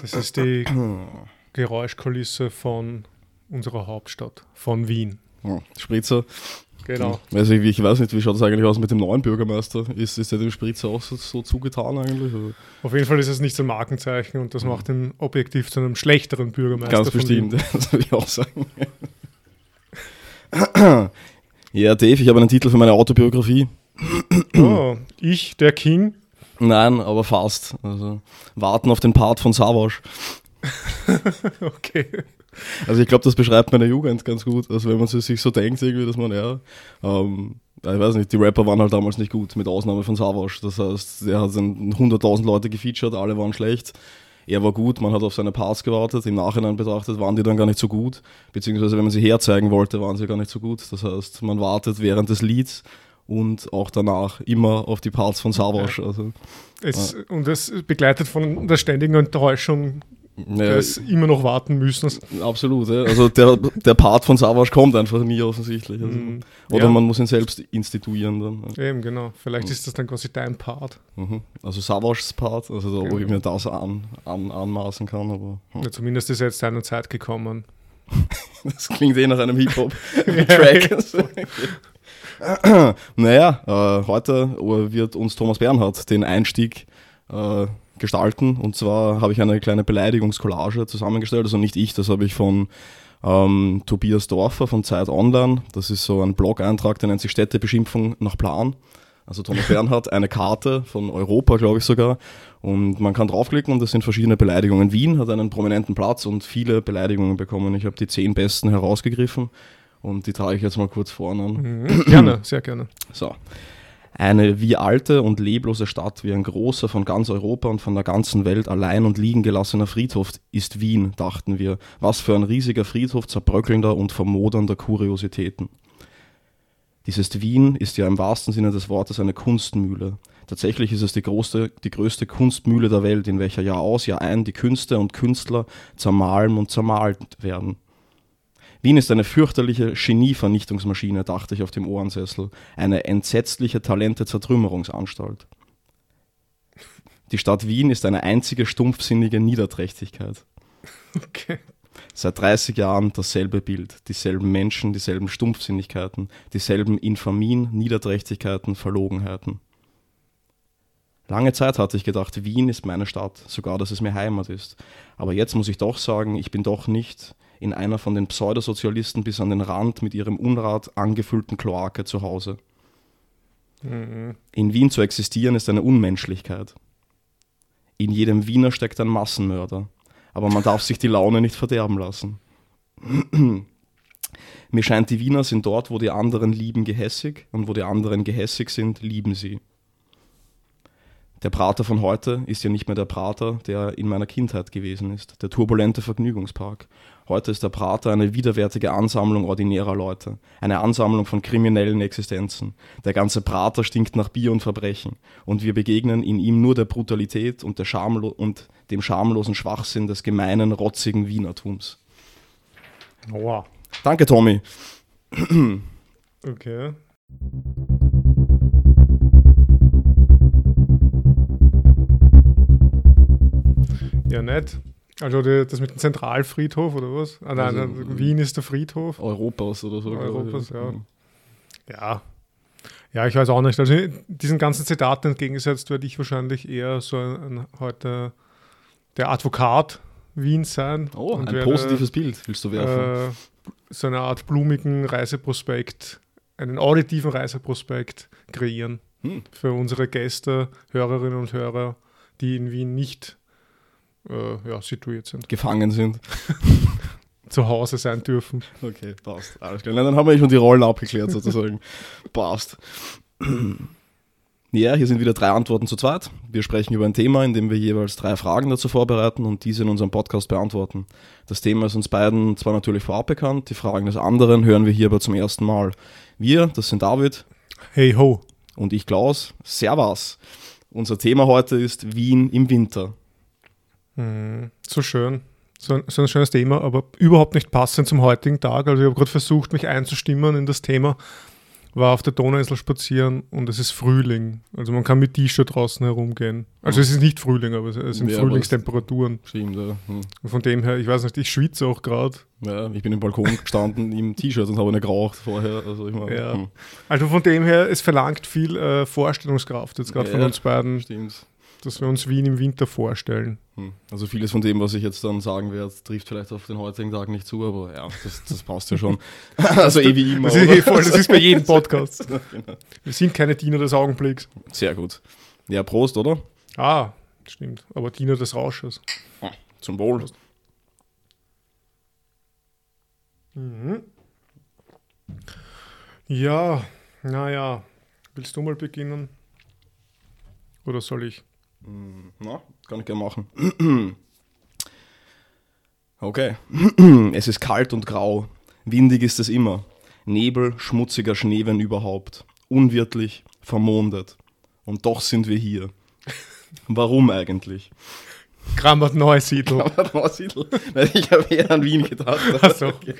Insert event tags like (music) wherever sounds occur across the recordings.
Das ist die Geräuschkulisse von unserer Hauptstadt, von Wien. Ja, Spritzer. Genau. Weiß ich, ich weiß nicht, wie schaut das eigentlich aus mit dem neuen Bürgermeister? Ist, ist der dem Spritzer auch so, so zugetan eigentlich? Oder? Auf jeden Fall ist es nicht so ein Markenzeichen und das macht ihn objektiv zu einem schlechteren Bürgermeister. Ganz von bestimmt, Wien. (laughs) das würde ich auch sagen. ja, Dave, ich habe einen Titel für meine Autobiografie. Oh, ich, der King. Nein, aber fast. Also, warten auf den Part von Savage. (laughs) Okay. Also ich glaube, das beschreibt meine Jugend ganz gut. Also wenn man sich so denkt, irgendwie, dass man, ja, ähm, ich weiß nicht, die Rapper waren halt damals nicht gut, mit Ausnahme von Savage. Das heißt, er hat dann 100.000 Leute gefeatured, alle waren schlecht. Er war gut, man hat auf seine Parts gewartet. Im Nachhinein betrachtet waren die dann gar nicht so gut. Beziehungsweise, wenn man sie herzeigen wollte, waren sie gar nicht so gut. Das heißt, man wartet während des Lieds und auch danach immer auf die Parts von Savage. Also, Es, Und das begleitet von der ständigen Enttäuschung, ja, des immer noch warten müssen. Absolut, ja. also der, der Part von Savage kommt einfach nie offensichtlich. Also. Mhm. Oder Ja. man muss ihn selbst instituieren dann. ja. Eben, genau. Vielleicht ist das dann quasi dein Part. Mhm. Also Savages Part, also da, wo Ja. ich mir das an, an, anmaßen kann, aber hm. Ja, zumindest ist jetzt deine Zeit gekommen. (laughs) das klingt eh nach einem Hip-Hop-Track. (laughs) (laughs) (clears throat) naja, äh, heute wird uns Thomas Bernhard den Einstieg äh, gestalten und zwar habe ich eine kleine Beleidigungskollage zusammengestellt, also nicht ich, das habe ich von ähm, Tobias Dorfer von Zeit Online, das ist so ein Blog-Eintrag, der nennt sich Städtebeschimpfung nach Plan. Also Thomas (laughs) Bernhard, eine Karte von Europa, glaube ich sogar. Und man kann draufklicken und das sind verschiedene Beleidigungen. Wien hat einen prominenten Platz und viele Beleidigungen bekommen. Ich habe die zehn besten herausgegriffen und die trage ich jetzt mal kurz vorne an. Mhm. (clears throat) Gerne, sehr gerne. So. Eine wie alte und leblose Stadt, wie ein großer von ganz Europa und von der ganzen Welt allein und liegen gelassener Friedhof ist Wien, dachten wir. Was für ein riesiger Friedhof zerbröckelnder und vermodernder Kuriositäten. Dieses Wien ist ja im wahrsten Sinne des Wortes eine Kunstmühle. Tatsächlich ist es die, größte, die größte Kunstmühle der Welt, in welcher Jahr aus, Jahr ein die Künste und Künstler zermahlen und zermalt werden. Wien ist eine fürchterliche Genievernichtungsmaschine, dachte ich auf dem Ohrensessel. Eine entsetzliche Talente-Zertrümmerungsanstalt. Die Stadt Wien ist eine einzige stumpfsinnige Niederträchtigkeit. Okay. Seit 30 Jahren dasselbe Bild, dieselben Menschen, dieselben Stumpfsinnigkeiten, dieselben Infamien, Niederträchtigkeiten, Verlogenheiten. Lange Zeit hatte ich gedacht, Wien ist meine Stadt, sogar dass es mir Heimat ist. Aber jetzt muss ich doch sagen, ich bin doch nicht in einer von den Pseudosozialisten bis an den Rand mit ihrem Unrat angefüllten Kloake zu Hause. Mhm. In Wien zu existieren ist eine Unmenschlichkeit. In jedem Wiener steckt ein Massenmörder. Aber man darf sich die Laune nicht verderben lassen. (clears throat) Mir scheint, die Wiener sind dort, wo die anderen lieben, gehässig und wo die anderen gehässig sind, lieben sie. Der Prater von heute ist ja nicht mehr der Prater, der in meiner Kindheit gewesen ist, der turbulente Vergnügungspark. Heute ist der Prater eine widerwärtige Ansammlung ordinärer Leute, eine Ansammlung von kriminellen Existenzen. Der ganze Prater stinkt nach Bier und Verbrechen und wir begegnen in ihm nur der Brutalität und, der Schamlo und dem schamlosen Schwachsinn des gemeinen, rotzigen Wienertums. Wow. Danke, Tommy. Okay. Ja, nett. Also die, das mit dem Zentralfriedhof oder was? Ah, nein, Also, nein, Wien ist der Friedhof. Europas oder so. ich. Europas, ja. Ja. Ja, ich weiß auch nicht. Also diesen ganzen Zitaten entgegengesetzt werde ich wahrscheinlich eher so ein, ein, heute der Advokat Wiens sein. Oh, ein werde, positives Bild willst du werfen. Äh, so eine Art blumigen Reiseprospekt, einen auditiven Reiseprospekt kreieren Hm. für unsere Gäste, Hörerinnen und Hörer, die in Wien nicht äh, ja, situiert sind, Gefangen sind. (laughs) zu Hause sein dürfen. Okay, passt. Alles klar. Na, Dann haben wir schon die Rollen abgeklärt sozusagen. (laughs) passt. Ja, hier sind wieder drei Antworten zu zweit. Wir sprechen über ein Thema, in dem wir jeweils drei Fragen dazu vorbereiten und diese in unserem Podcast beantworten. Das Thema ist uns beiden zwar natürlich vorab bekannt, die Fragen des anderen hören wir hier aber zum ersten Mal. Wir, das sind David Hey ho. und ich Klaus. Servus. Unser Thema heute ist Wien im Winter. Mhm. So schön. So ein, so ein schönes Thema, aber überhaupt nicht passend zum heutigen Tag. Also ich habe gerade versucht, mich einzustimmen in das Thema, war auf der Donauinsel spazieren und es ist Frühling. Also man kann mit T-Shirt draußen herumgehen. Also es ist nicht Frühling, aber es sind Ja, Frühlingstemperaturen. Stimmt, ja. Hm. Und von dem her, ich weiß nicht, ich schwitze auch gerade. ja. Ich bin im Balkon gestanden (laughs) im T-Shirt und habe eine geraucht vorher. Also ich meine, Ja. hm. Also von dem her, es verlangt viel äh, Vorstellungskraft jetzt gerade von Ja. uns beiden, stimmt. Dass wir uns Wien im Winter vorstellen. Hm. Also vieles von dem, was ich jetzt dann sagen werde, trifft vielleicht auf den heutigen Tag nicht zu, aber ja, das, das passt ja schon. (laughs) also eh wie immer. Das ist, eh voll, das ist bei jedem Podcast. (laughs) genau. Wir sind keine Diener des Augenblicks. Sehr gut. Ja, Prost, oder? Ah, stimmt. Aber Diener des Rausches. Zum Wohl. Mhm. Ja, naja. Willst du mal beginnen? Oder soll ich? Hm, Na, kann ich gerne machen. (clears throat) Okay. (clears throat) Es ist kalt und grau. Windig ist es immer. Nebel, schmutziger Schnee, wenn überhaupt. Unwirtlich, vermondet. Und doch sind wir hier. (laughs) Warum eigentlich? Krammert Neusiedl. (laughs) Weil ich habe eher an Wien gedacht. (laughs) Achso, okay.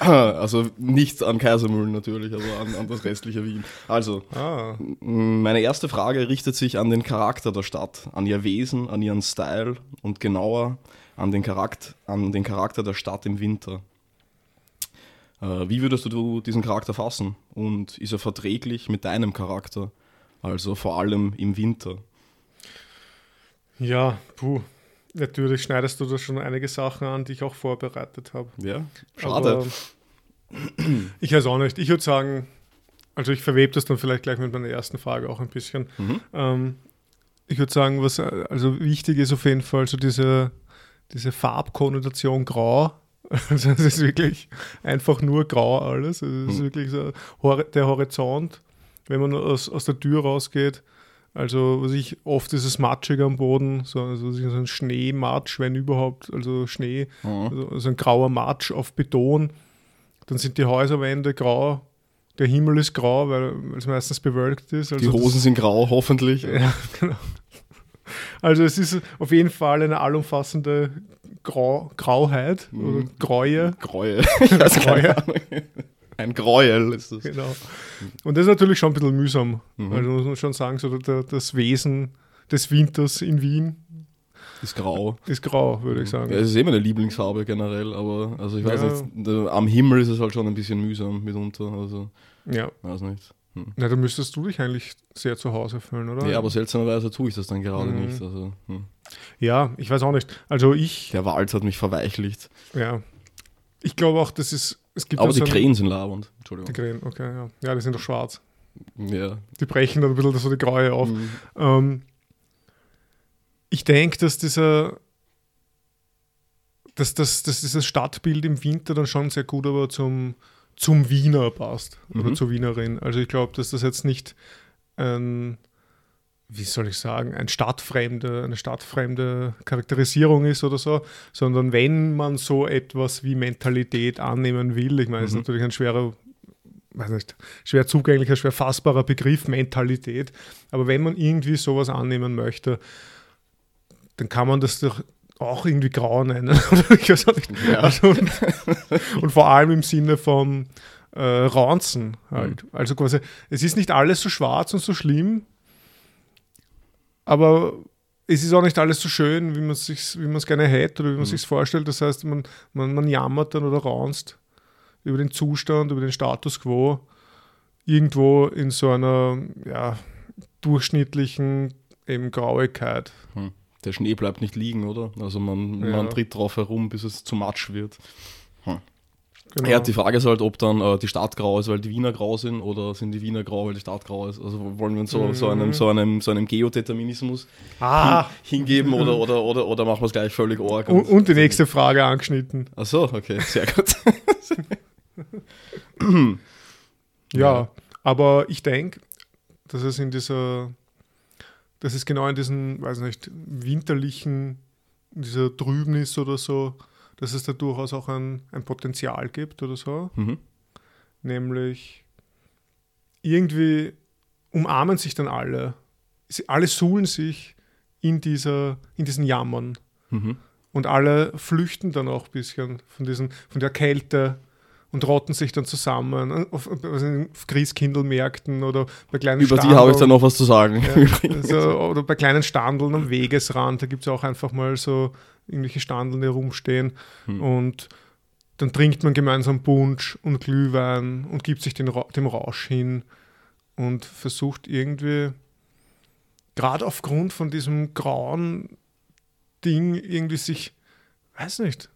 Also nicht an Kaisermühlen natürlich, aber an, an das restliche Wien. Also, Ah, Meine erste Frage richtet sich an den Charakter der Stadt, an ihr Wesen, an ihren Style und genauer an den, Charakter, an den Charakter der Stadt im Winter. Äh, wie würdest du diesen Charakter fassen? Und ist er verträglich mit deinem Charakter? Also vor allem im Winter. Ja, puh. Natürlich schneidest du da schon einige Sachen an, die ich auch vorbereitet habe. Ja, schade. Aber ich weiß auch nicht. Ich würde sagen, also ich verwebe das dann vielleicht gleich mit meiner ersten Frage auch ein bisschen. Mhm. Ähm, ich würde sagen, was also wichtig ist auf jeden Fall so diese, diese Farbkonnotation grau. (laughs) Also es ist wirklich einfach nur grau alles. Also es ist Mhm. wirklich so der Horizont, wenn man aus, aus der Tür rausgeht. Also was ich oft ist es matschig am Boden, so, also so ein Schneematsch, wenn überhaupt, also Schnee, Mhm. also, also ein grauer Matsch auf Beton. Dann sind die Häuserwände grau, der Himmel ist grau, weil es meistens bewölkt ist. Also Die das- Hosen sind grau, hoffentlich. ja, (laughs) genau. Also es ist auf jeden Fall eine allumfassende Grau, Grauheit Mhm. oder Gräue. Gräuel. (laughs) Ich weiß keine Gräuel. Ahnung. Ein Gräuel ist das. Genau. Und das ist natürlich schon ein bisschen mühsam. Mhm. Also muss man schon sagen, so der, das Wesen des Winters in Wien Ist grau. ist grau, würde ich sagen. Ja, es ist eh meine Lieblingsfarbe generell, aber also ich weiß Ja. nicht, am Himmel ist es halt schon ein bisschen mühsam mitunter, also Ja. weiß nicht. Hm. Na, da müsstest du dich eigentlich sehr zu Hause fühlen, oder? Ja, aber seltsamerweise tue ich das dann gerade Mhm. nicht. Also, hm. Ja, ich weiß auch nicht. Also ich, Der Wald hat mich verweichlicht. ja. Ich glaube auch, das ist, es gibt Aber die so Krähen sind labernd. Die Entschuldigung. Krähen, okay, ja. Ja, die sind doch schwarz. Ja. Die brechen dann ein bisschen so die Graue auf. Mhm. Ähm, ich denke, dass dieser dass, dass, dass dieses Stadtbild im Winter dann schon sehr gut aber zum, zum Wiener passt oder Mhm. zur Wienerin. Also ich glaube, dass das jetzt nicht ein, wie soll ich sagen, ein stadtfremde, eine stadtfremde Charakterisierung ist oder so, sondern wenn man so etwas wie Mentalität annehmen will, ich meine, es ist Mhm. natürlich ein schwerer weiß nicht, schwer zugänglicher, schwer fassbarer Begriff, Mentalität. Aber wenn man irgendwie sowas annehmen möchte, dann kann man das doch auch irgendwie grau nennen. (laughs) Ja. Also, und, und vor allem im Sinne von äh, Raunzen halt. Mhm. Also quasi, es ist nicht alles so schwarz und so schlimm, aber es ist auch nicht alles so schön, wie man es sich, wie man es gerne hätte oder wie man es Mhm. sich vorstellt. Das heißt, man, man, man jammert dann oder raunzt über den Zustand, über den Status quo irgendwo in so einer ja, durchschnittlichen eben Grauigkeit. Der Schnee bleibt nicht liegen, oder? Also man, Ja. man tritt drauf herum, bis es zu matsch wird. Genau. Ja, die Frage ist halt, ob dann äh, die Stadt grau ist, weil die Wiener grau sind, oder sind die Wiener grau, weil die Stadt grau ist. Also wollen wir uns so, so einem, so einem, so einem Geodeterminismus ah, hingeben oder, oder, oder, oder machen wir es gleich völlig arg? und, und die nächste Frage angeschnitten. Ach so, okay, sehr gut. (laughs) Ja, Ja. aber ich denke, dass es in dieser, dass es genau in diesen, weiß nicht, winterlichen, in dieser Trübnis oder so, dass es da durchaus auch ein, ein Potenzial gibt oder so. Mhm. Nämlich irgendwie umarmen sich dann alle. Sie, alle suhlen sich in, dieser, in diesen Jammern. Mhm. Und alle flüchten dann auch ein bisschen von, diesen, von der Kälte und rotten sich dann zusammen auf, auf Christkindlmärkten oder bei kleinen Über die habe ich dann noch was zu sagen. Ja, (laughs) also, oder bei kleinen Standeln am Wegesrand, da gibt es auch einfach mal so irgendwelche Standeln, die rumstehen. Hm. Und dann trinkt man gemeinsam Punsch und Glühwein und gibt sich den, dem Rausch hin und versucht irgendwie, gerade aufgrund von diesem grauen Ding, irgendwie sich, weiß nicht,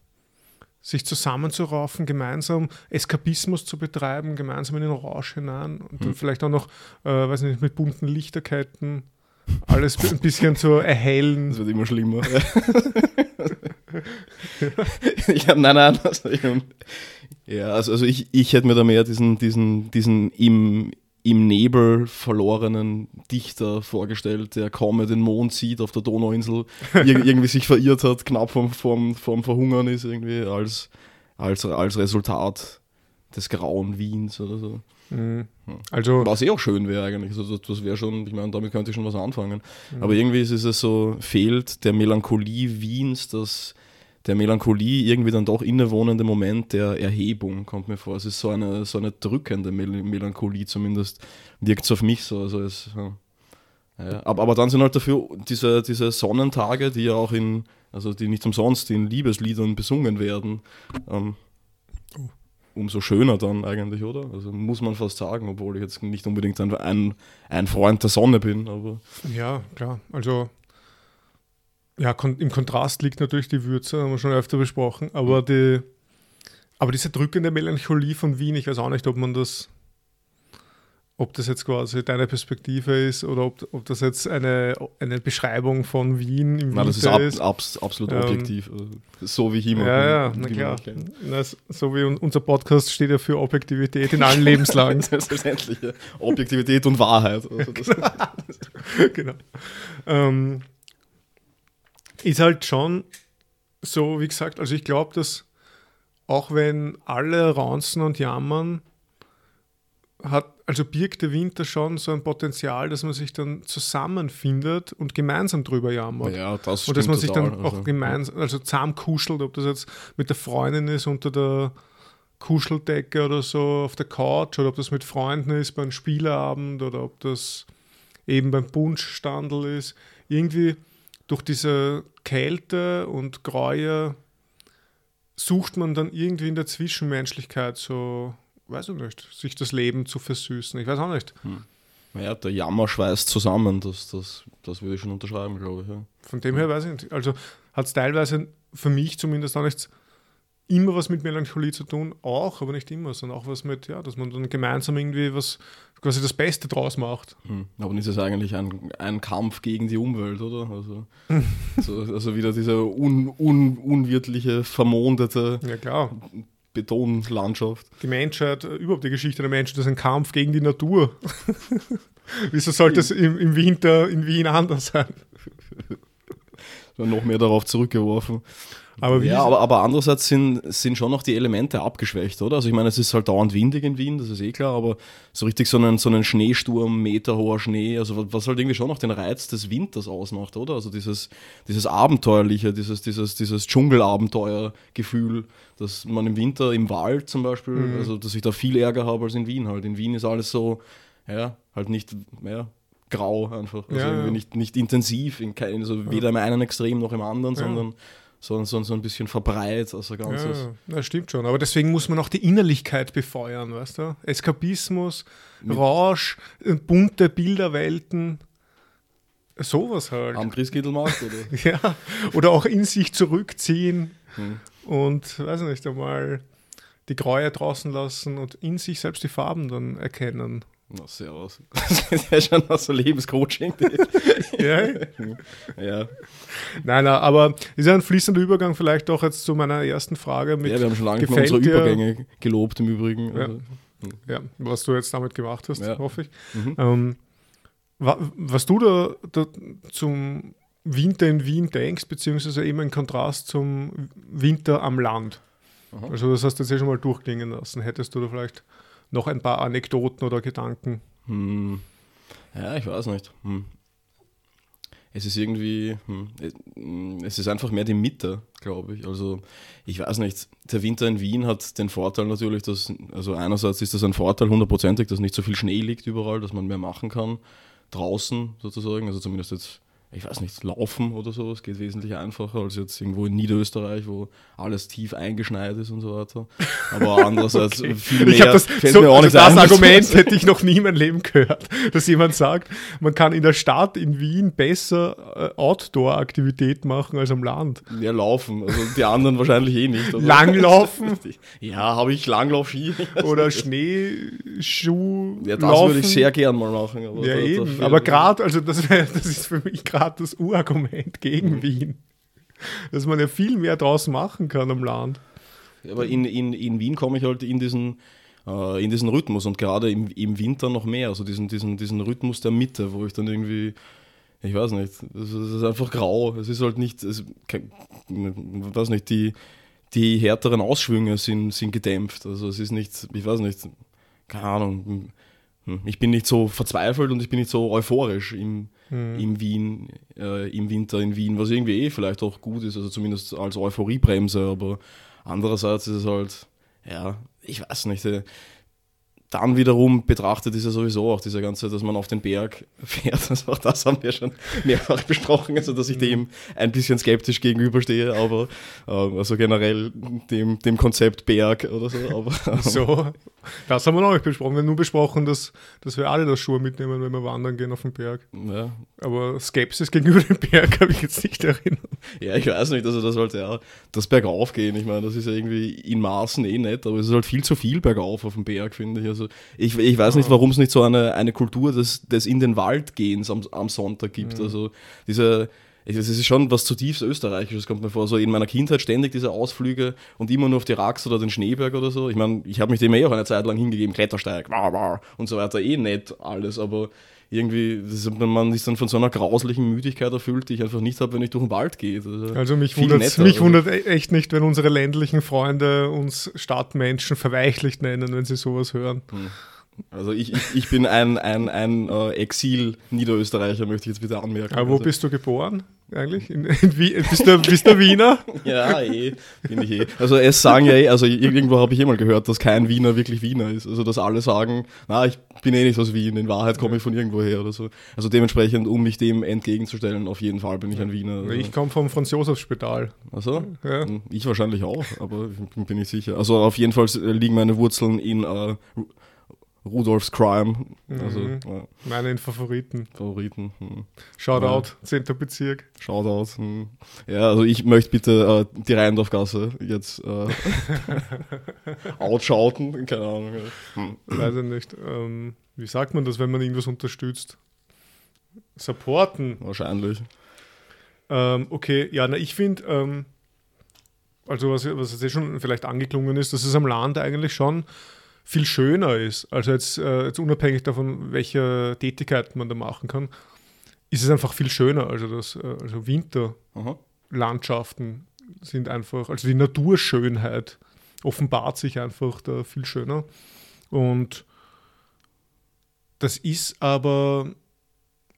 sich zusammenzuraufen, gemeinsam Eskapismus zu betreiben, gemeinsam in den Rausch hinein und dann hm. vielleicht auch noch, äh, weiß nicht, mit bunten Lichterketten alles ein bisschen zu erhellen. Das wird immer schlimmer. ja, nein, nein. Also ich, ja, also, also ich, ich hätte mir da mehr diesen, diesen, diesen im, im Nebel verlorenen Dichter vorgestellt, der kaum den Mond sieht auf der Donauinsel, irgendwie sich verirrt hat, knapp vom, vom, vom Verhungern ist, irgendwie als, als, als Resultat des grauen Wiens oder so. Mhm. Also, Was eh auch schön wäre eigentlich. Also das wäre schon, ich meine, damit könnte ich schon was anfangen. Mhm. Aber irgendwie ist es so, fehlt der Melancholie Wiens, das der Melancholie irgendwie dann doch innewohnende Moment der Erhebung, kommt mir vor. Es ist so eine, so eine drückende Mel Melancholie zumindest, wirkt es auf mich so. Also es, ja. aber, aber dann sind halt dafür diese, diese Sonnentage, die ja auch in, also die nicht umsonst in Liebesliedern besungen werden. Ähm, umso schöner dann eigentlich, oder? Also muss man fast sagen, obwohl ich jetzt nicht unbedingt ein, ein Freund der Sonne bin. Aber ja, klar. Also ja, kon im Kontrast liegt natürlich die Würze, haben wir schon öfter besprochen, aber, die, aber diese drückende Melancholie von Wien, ich weiß auch nicht, ob man das ob das jetzt quasi deine Perspektive ist oder ob, ob das jetzt eine, eine Beschreibung von Wien im Nein, das ist, ab, ab, absolut ähm, objektiv. Also, so wie immer. Ja, ja, na klar. Na, so wie unser Podcast steht ja für Objektivität in allen Lebenslagen. Selbstverständlich. (laughs) Ja. Objektivität und Wahrheit. Also (laughs) genau. Ähm, ist halt schon so, wie gesagt, also ich glaube, dass auch wenn alle raunzen und jammern, hat, also birgt der Winter schon so ein Potenzial, dass man sich dann zusammenfindet und gemeinsam drüber jammert. Ja, das Und dass man sich total. dann auch also, gemeinsam, also zusammen kuschelt, ob das jetzt mit der Freundin ist unter der Kuscheldecke oder so auf der Couch oder ob das mit Freunden ist beim Spieleabend oder ob das eben beim Punschstandel ist. Irgendwie durch diese Kälte und Gräue sucht man dann irgendwie in der Zwischenmenschlichkeit so weiß ich nicht, sich das Leben zu versüßen. Ich weiß auch nicht. Hm. Naja, der Jammer schweißt zusammen, das, das, das würde ich schon unterschreiben, glaube ich. Ja. Von dem her weiß ich nicht. Also hat es teilweise für mich zumindest auch nichts immer was mit Melancholie zu tun, auch, aber nicht immer, sondern auch was mit, ja, dass man dann gemeinsam irgendwie was, quasi das Beste draus macht. Hm. Aber ist es eigentlich ein, ein Kampf gegen die Umwelt, oder? Also, (laughs) so, also wieder dieser un, un, unwirtliche, vermondete ja, klar. Betonlandschaft. Die Menschheit, äh, überhaupt die Geschichte der Menschheit, das ist ein Kampf gegen die Natur. (laughs) Wieso sollte es im, im, Winter in Wien anders sein? (laughs) noch mehr darauf zurückgeworfen. Aber ja, aber, aber andererseits sind, sind schon noch die Elemente abgeschwächt, oder? Also ich meine, es ist halt dauernd windig in Wien, das ist eh klar, aber so richtig so einen, so einen Schneesturm, meterhoher Schnee, also was halt irgendwie schon noch den Reiz des Winters ausmacht, oder? Also dieses, dieses Abenteuerliche, dieses, dieses, dieses Dschungelabenteuergefühl, dass man im Winter im Wald zum Beispiel, mhm. also dass ich da viel Ärger habe als in Wien halt. In Wien ist alles so, ja, halt nicht, ja, grau einfach. Also ja, ja. Nicht, nicht intensiv, in kein, also weder im einen Extrem noch im anderen, sondern sondern so, so ein bisschen verbreitet als ein ganzes. Ja, das stimmt schon. Aber deswegen muss man auch die Innerlichkeit befeuern, weißt du? Eskapismus, Mit Rausch, äh, bunte Bilderwelten. Sowas halt. Am Christkindlmarkt, oder? (laughs) ja, oder auch in sich zurückziehen hm. und, weiß nicht, einmal die Gräue draußen lassen und in sich selbst die Farben dann erkennen. Na, servus. Das (laughs) ist ja schon noch so Lebenscoaching. (laughs) ja. ja. Nein, nein, aber ist ja ein fließender Übergang vielleicht doch jetzt zu meiner ersten Frage. Mit ja, wir haben schon lange unsere Übergänge gelobt im Übrigen. Ja. Also, hm. ja. was du jetzt damit gemacht hast, ja. hoffe ich. Mhm. Ähm, was du da, da, zum Winter in Wien denkst, beziehungsweise eben in Kontrast zum Winter am Land. Aha. Also das hast du jetzt ja schon mal durchklingen lassen. Hättest du da vielleicht noch ein paar Anekdoten oder Gedanken? Hm. Ja, ich weiß nicht. Hm. Es ist irgendwie, hm. es ist einfach mehr die Mitte, glaube ich. Also ich weiß nicht, der Winter in Wien hat den Vorteil natürlich, dass, also einerseits ist das ein Vorteil hundertprozentig, dass nicht so viel Schnee liegt überall, dass man mehr machen kann, draußen sozusagen, also zumindest jetzt ich weiß nicht, laufen oder so. Es geht wesentlich einfacher als jetzt irgendwo in Niederösterreich, wo alles tief eingeschneit ist und so weiter. Aber (laughs) andererseits Okay. viel Ich mehr hab das, fällt so, mir auch also das ein. Argument hätte ich noch nie in meinem Leben gehört, dass jemand sagt, man kann in der Stadt in Wien besser äh, Outdoor-Aktivität machen als am Land. Ja, laufen. Also die anderen wahrscheinlich eh nicht. aber- Langlaufen (laughs) Ja, habe ich Langlaufski. (laughs) oder Schneeschuh. Ja, das würde ich sehr gern mal machen. Aber Ja, eben. Aber gerade, also das, wär, das ist für mich gerade das Urargument gegen Mhm. Wien. Dass man ja viel mehr draußen machen kann am Land. Aber in, in, in Wien komme ich halt in diesen, äh, in diesen Rhythmus und gerade im, im Winter noch mehr. Also diesen, diesen, diesen Rhythmus der Mitte, wo ich dann irgendwie, ich weiß nicht, es ist, es ist einfach grau. Es ist halt nicht, es, kein, ich weiß nicht, die, die härteren Ausschwünge sind, sind gedämpft. Also es ist nicht, ich weiß nicht, keine Ahnung. Hm, Ich bin nicht so verzweifelt und ich bin nicht so euphorisch im, im Wien, äh, im Winter in Wien, was irgendwie eh vielleicht auch gut ist, also zumindest als Euphoriebremse, aber andererseits ist es halt, ja, ich weiß nicht, äh, dann wiederum betrachtet ist ja sowieso auch dieser ganze, dass man auf den Berg (laughs) fährt. Also auch das haben wir schon mehrfach besprochen, also dass ich dem ein bisschen skeptisch gegenüberstehe, aber äh, also generell dem, dem Konzept Berg oder so. Aber, (laughs) So, das haben wir noch nicht besprochen. Wir haben nur besprochen, dass, dass wir alle das Schuhe mitnehmen, wenn wir wandern gehen auf den Berg. ja, Aber Skepsis gegenüber dem Berg habe ich jetzt nicht erinnert. Ja, ich weiß nicht, also das halt, ja, das Bergauf gehen, ich meine, das ist ja irgendwie in Maßen eh nett, aber es ist halt viel zu viel bergauf auf dem Berg, finde ich. Also ich, ich weiß nicht, warum es nicht so eine, eine Kultur des, des in den Wald gehens am, am Sonntag gibt. Also diese, ich- es ist schon was zutiefst Österreichisches, kommt mir vor. So in meiner Kindheit ständig diese Ausflüge und immer nur auf die Rax oder den Schneeberg oder so. Ich meine, ich habe mich dem eh auch eine Zeit lang hingegeben, Klettersteig, wah, wah, und so weiter, eh nett alles, aber irgendwie, man ist dann von so einer grauslichen Müdigkeit erfüllt, die ich einfach nicht habe, wenn ich durch den Wald gehe. Also, Also mich wundert mich also. wundert e- echt nicht, wenn unsere ländlichen Freunde uns Stadtmenschen verweichlicht nennen, wenn sie sowas hören. Also ich, ich, ich bin ein, ein, ein äh, Exil-Niederösterreicher, möchte ich jetzt bitte anmerken. Aber wo also, bist du geboren eigentlich? In, in Wien? Bist, du, bist du Wiener? (laughs) Ja, eh, bin ich eh. Also es sagen ja eh, also irgendwo habe ich eh mal gehört, dass kein Wiener wirklich Wiener ist. Also dass alle sagen, na, ich bin eh nicht aus Wien, in Wahrheit komme ich von irgendwo her oder so. Also dementsprechend, um mich dem entgegenzustellen, auf jeden Fall bin ich ein Wiener. Also. Ich komme vom Franz-Josefs-Spital. Also, Ja. ich wahrscheinlich auch, aber ich bin nicht sicher. Also auf jeden Fall liegen meine Wurzeln in äh, Ru- Rudolfs Crime, also Mhm. ja, Meinen Favoriten. Favoriten. Hm. Shoutout, 10. Bezirk. Shoutout. Hm. Ja, also ich möchte bitte äh, die Rheindorfgasse jetzt äh, (laughs) outschauten. Keine Ahnung. Hm. Weiß ich nicht. Ähm, wie sagt man das, wenn man irgendwas unterstützt? Supporten. Wahrscheinlich. Ähm, okay, ja, na, ich finde, ähm, also was, was jetzt schon vielleicht angeklungen ist, dass es am Land eigentlich schon viel schöner ist. Also jetzt, äh, jetzt unabhängig davon, welche Tätigkeit man da machen kann, ist es einfach viel schöner. Also das, äh, also Winterlandschaften sind einfach, also die Naturschönheit offenbart sich einfach da viel schöner. Und das ist aber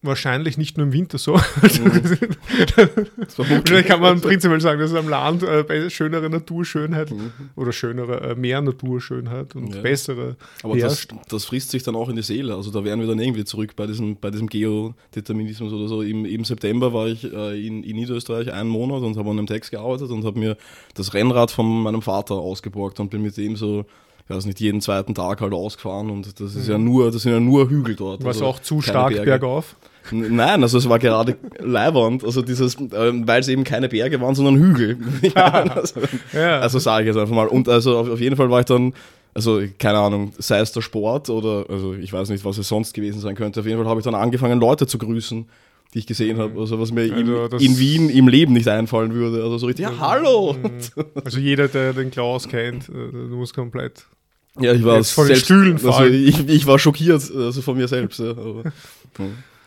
wahrscheinlich nicht nur im Winter so. Also, war Vielleicht kann man prinzipiell sagen, dass es am Land äh, schönere Naturschönheit Mhm. oder schönere, äh, mehr Naturschönheit und Ja. bessere Aber das, herrscht. das frisst sich dann auch in die Seele. Also da wären wir dann irgendwie zurück bei diesem, bei diesem Geodeterminismus oder so. Im, Im September war ich äh, in, in Niederösterreich einen Monat und habe an einem Text gearbeitet und habe mir das Rennrad von meinem Vater ausgeborgt und bin mit dem so, ich weiß nicht, jeden zweiten Tag halt ausgefahren und das ist ja nur, das sind ja nur Hügel dort. Was also auch zu stark Berge. bergauf. Nein, also es war gerade leibernd, also dieses, ähm, weil es eben keine Berge waren, sondern Hügel. (laughs) Ich meine, also, Ja. also sage ich jetzt einfach mal. Und also auf, auf jeden Fall war ich dann, also keine Ahnung, sei es der Sport oder, also ich weiß nicht, was es sonst gewesen sein könnte. Auf jeden Fall habe ich dann angefangen, Leute zu grüßen, die ich gesehen habe. Also was mir Also das- in Wien im Leben nicht einfallen würde. Also so richtig, ja, hallo! Also jeder, der den Klaus kennt, äh, du musst komplett. Ja, ich war den Stühlen also ich, ich war schockiert, also von mir selbst. Ja, aber,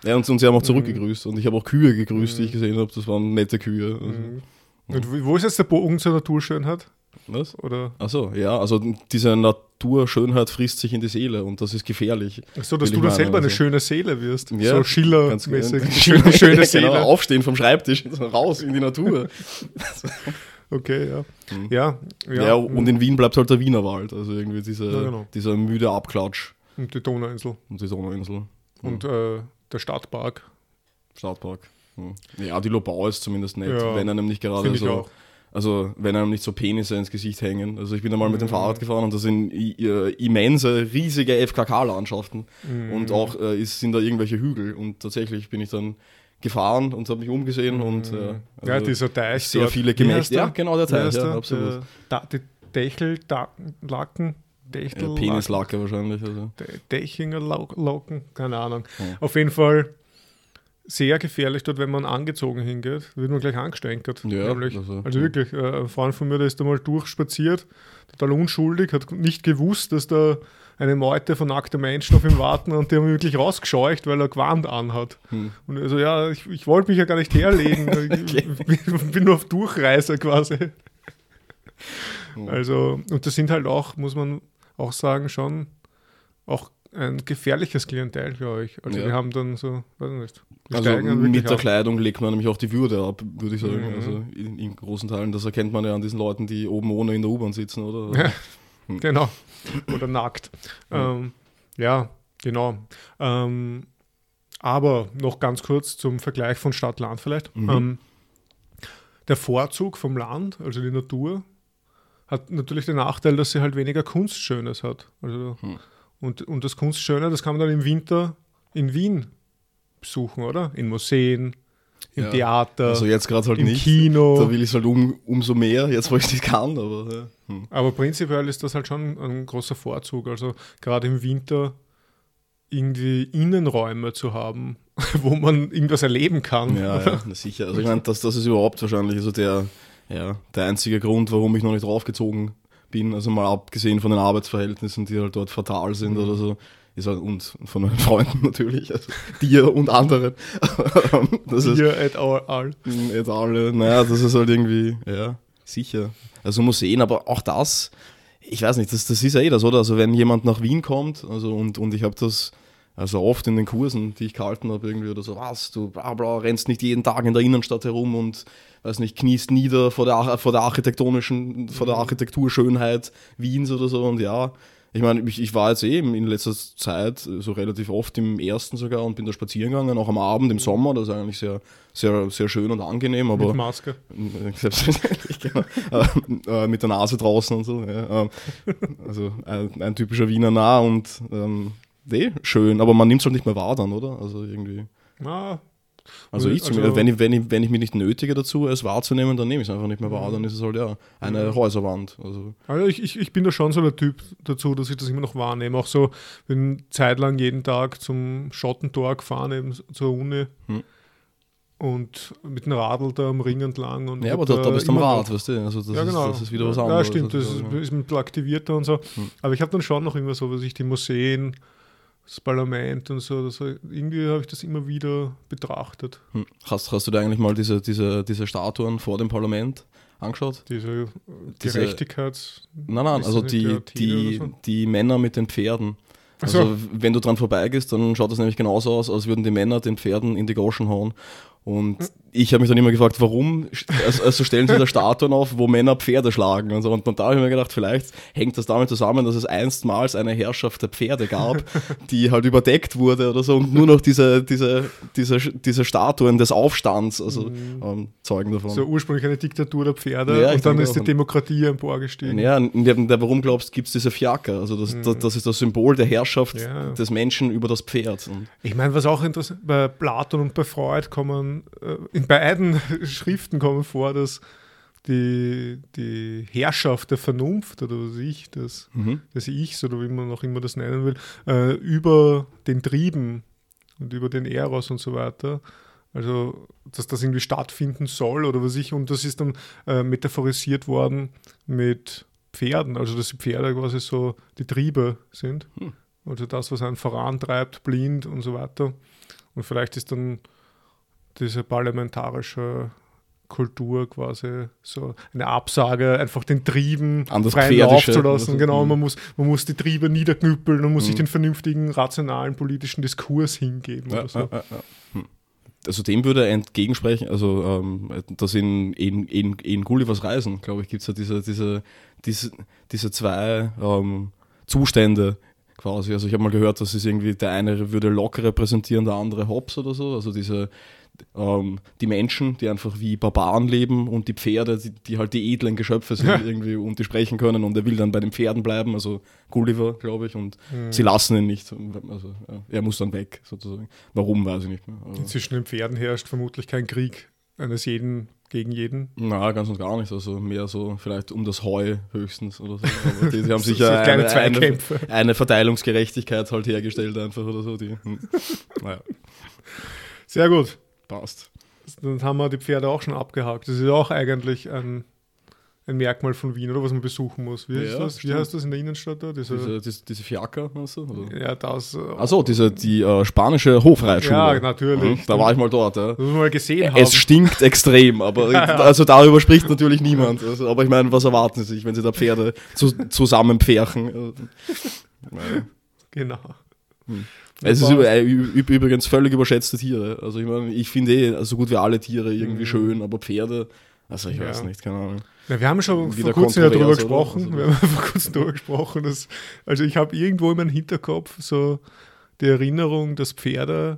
ja. und, und sie haben auch zurückgegrüßt und ich habe auch Kühe gegrüßt, die ich gesehen habe. Das waren nette Kühe. Also, Und wo- ist jetzt der Bogen zur Naturschönheit? Was? Oder? Achso, ja, also diese Naturschönheit frisst sich in die Seele und das ist gefährlich. Achso, dass du da selber eine also. schöne Seele wirst. Ja, so Ganz Schiller-mäßig. genau. (laughs) Schöne, schöne (laughs) Ja, Seele. Genau, aufstehen vom Schreibtisch, raus in die Natur. (laughs) Okay, ja. Mhm. Ja, Ja, ja. und in Wien bleibt halt der Wienerwald, also irgendwie dieser, Ja, genau. dieser müde Abklatsch und die Donauinsel und die Donauinsel. und äh, der Stadtpark. Stadtpark. Hm. Ja, die Lobau ist zumindest nett, Ja, wenn einem nicht gerade so, also wenn einem nicht so Penisse ins Gesicht hängen. Also ich bin einmal mit dem Mhm. Fahrrad gefahren und das sind äh, immense, riesige FKK-Landschaften Mhm. und auch äh, sind da irgendwelche Hügel und tatsächlich bin ich dann gefahren und habe mich umgesehen und äh, Mhm. ja, also dieser Teich. sehr dort. viele Gemächte. Ja, genau der heißt ja, absolut. Der, da, die Dächel, Dächel, Ja, Penislacke wahrscheinlich. Also. Lau- Locken, keine Ahnung. Ja. Auf jeden Fall sehr gefährlich dort, wenn man angezogen hingeht, wird man gleich angestänkert. Ja, also- also, wirklich, äh, ein Freund von mir, der ist da mal durchspaziert, total unschuldig, hat nicht gewusst, dass da eine Meute von nackten Menschen auf ihm warten und die haben ihn wirklich rausgescheucht, weil er Gewand anhat. Hm. Und also ja, ich, ich wollte mich ja gar nicht herlegen. (laughs) Ich (laughs) bin, nur auf Durchreise quasi. Also, und das sind halt auch, muss man auch sagen, schon auch ein gefährliches Klientel, glaube ich. Also Ja. wir haben dann so, weiß ich nicht. Also mit der ab. Kleidung legt man nämlich auch die Würde ab, würde ich sagen. Mhm. Also in, in großen Teilen. Das erkennt man ja an diesen Leuten, die oben ohne in der U-Bahn sitzen, oder? Ja. Genau. Oder nackt. Ähm, ja, genau. Ähm, aber noch ganz kurz zum Vergleich von Stadt-Land vielleicht. Mhm. Ähm, der Vorzug vom Land, also die Natur, hat natürlich den Nachteil, dass sie halt weniger Kunstschönes hat. Also, Hm. und, und das Kunstschöne, das kann man dann im Winter in Wien besuchen, oder? In Museen, im Ja. Theater, Also jetzt gerade halt im nicht. Kino. Da will ich es halt um, umso mehr, jetzt wo ich nicht kann, aber ja. Hm. Aber prinzipiell ist das halt schon ein großer Vorzug. Also gerade im Winter irgendwie Innenräume zu haben, (laughs) wo man irgendwas erleben kann. Ja, ja, sicher. Also ich meine, das, das ist überhaupt wahrscheinlich so der, ja, der einzige Grund, warum ich noch nicht draufgezogen bin. Also mal abgesehen von den Arbeitsverhältnissen, die halt dort fatal sind Mhm. oder so. Ist halt, und von meinen Freunden (laughs) natürlich, also dir und anderen. (laughs) das ist Hier et al. et al. Naja, das ist halt irgendwie, ja, sicher. Also Museen, aber auch das, ich weiß nicht, das, das ist ja eh das, oder? Also wenn jemand nach Wien kommt, also und, und ich habe das also oft in den Kursen, die ich gehalten habe, irgendwie oder so, was, du bla bla, rennst nicht jeden Tag in der Innenstadt herum und weiß nicht, kniest nieder vor der, vor der architektonischen, vor der Architekturschönheit Wiens oder so und ja. Ich meine, ich, ich war jetzt eben in letzter Zeit so relativ oft im ersten sogar und bin da spazieren gegangen, auch am Abend im Sommer, das ist eigentlich sehr, sehr, sehr schön und angenehm, aber Mit Maske. (laughs) Selbstverständlich, genau. äh, (laughs) äh, mit der Nase draußen und so. Ja. Ähm, also ein, ein typischer Wiener nah und ähm, nee, schön, aber man nimmt es halt nicht mehr wahr dann, oder? Also irgendwie. Ah, Also, Also- ich zumindest, wenn, ich, wenn, ich, wenn ich mich nicht nötige dazu, es wahrzunehmen, dann nehme ich es einfach nicht mehr wahr. Dann ist es halt ja eine Häuserwand. Also, also ich, ich, ich bin da schon so der Typ dazu, dass ich das immer noch wahrnehme. Auch so, bin zeitlang jeden Tag zum Schottentor gefahren, eben zur Uni. Hm. Und mit dem Radl da am Ring entlang. Und ja, aber da, da bist du am Rad, weißt du? Also das, ja, genau. ist, das ist wieder was ja, anderes. Ja, stimmt, das ist, Also, ist ein bisschen aktivierter und so. Hm. Aber ich habe dann schon noch immer so, was ich die Museen, das Parlament und so, das, irgendwie habe ich das immer wieder betrachtet. hm. hast, hast du dir eigentlich mal diese, diese, diese Statuen vor dem Parlament angeschaut? Diese, äh, Diese- Gerechtigkeits... Nein, nein, also die, die, so? die Männer mit den Pferden. Ach so. Also wenn du dran vorbeigehst, dann schaut das nämlich genauso aus, als würden die Männer den Pferden in die Goschen hauen. Und Hm. ich habe mich dann immer gefragt, warum also, also stellen sie da Statuen auf, wo Männer Pferde schlagen und so. Und, und da habe ich mir gedacht, vielleicht hängt das damit zusammen, dass es einstmals eine Herrschaft der Pferde gab, (laughs) die halt überdeckt wurde oder so und nur noch diese, diese, diese, diese Statuen des Aufstands also, ähm, zeugen davon. So ursprünglich eine Diktatur der Pferde Ja, und dann ist die. Demokratie emporgestiegen. Ja, und warum glaubst du, gibt es diese Fiaker? Also das, das, das ist das Symbol der Herrschaft Mhm. Ja. des Menschen über das Pferd. Und Ich meine, was auch interessant, bei Platon und bei Freud kommen, äh, in beiden (laughs) Schriften kommen vor, dass die, die Herrschaft der Vernunft oder was ich, das, Mhm. des Ichs oder wie man auch immer das nennen will, äh, über den Trieben und über den Eros und so weiter, also dass das irgendwie stattfinden soll oder was ich, und das ist dann äh, metaphorisiert worden mit Pferden, also dass die Pferde quasi so die Triebe sind. Hm. Also das, was einen vorantreibt, blind und so weiter. Und vielleicht ist dann diese parlamentarische Kultur quasi so eine Absage, einfach den Trieben An das freien. Lauf zu lassen. Also, Genau, mhm. man muss, man muss die Triebe niederknüppeln und muss sich Mhm. den vernünftigen, rationalen politischen Diskurs hingeben. Ja, oder so. ja, ja. Hm. also dem würde er entgegensprechen, also ähm, dass in, in, in, in Gullivers Reisen, glaube ich, gibt es ja diese, diese, diese, diese zwei ähm, Zustände quasi. Also ich habe mal gehört, dass es irgendwie der eine würde Locke repräsentieren, der andere Hobbs oder so. Also diese ähm, die Menschen, die einfach wie Barbaren leben und die Pferde, die, die halt die edlen Geschöpfe sind Ja. (laughs) irgendwie und die sprechen können und er will dann bei den Pferden bleiben, also Gulliver, glaube ich, und Mhm. sie lassen ihn nicht. Also ja, er muss dann weg, sozusagen. Warum, weiß ich nicht mehr. Aber, Zwischen den Pferden herrscht vermutlich kein Krieg eines jeden gegen jeden. na, ganz und gar nicht. Also mehr so vielleicht um das Heu höchstens oder so. Aber (laughs) die, die haben sicher eine, eine, eine Verteilungsgerechtigkeit halt hergestellt einfach oder so. Die, hm. naja, Sehr gut. Passt. Dann haben wir die Pferde auch schon abgehakt. Das ist auch eigentlich ein, ein Merkmal von Wien, oder was man besuchen muss. Wie heißt Ja, das? Wie heißt das in der Innenstadt da? Diese, Diese, diese, diese Fiaker, du? Oder? ja, das. äh, Achso, diese, die äh, spanische Hofreitschule. Ja, natürlich. Mhm, da war ich mal dort, ja. Das muss man mal gesehen haben. Es stinkt extrem, aber (laughs) also darüber spricht natürlich niemand. Also, aber ich meine, was erwarten Sie sich, wenn Sie da Pferde zu, zusammenpferchen? (laughs) Genau. Es ist äh, übrigens völlig überschätzte Tiere. Also ich meine, ich finde eh so gut wie alle Tiere irgendwie Mhm. schön, aber Pferde, also ich Ja. weiß nicht, keine Ahnung. Ja, wir haben schon Wieder vor kurzem oder? gesprochen. Also- wir haben (laughs) vor kurzem drüber gesprochen. Dass, also ich habe irgendwo in meinem Hinterkopf so die Erinnerung, dass Pferde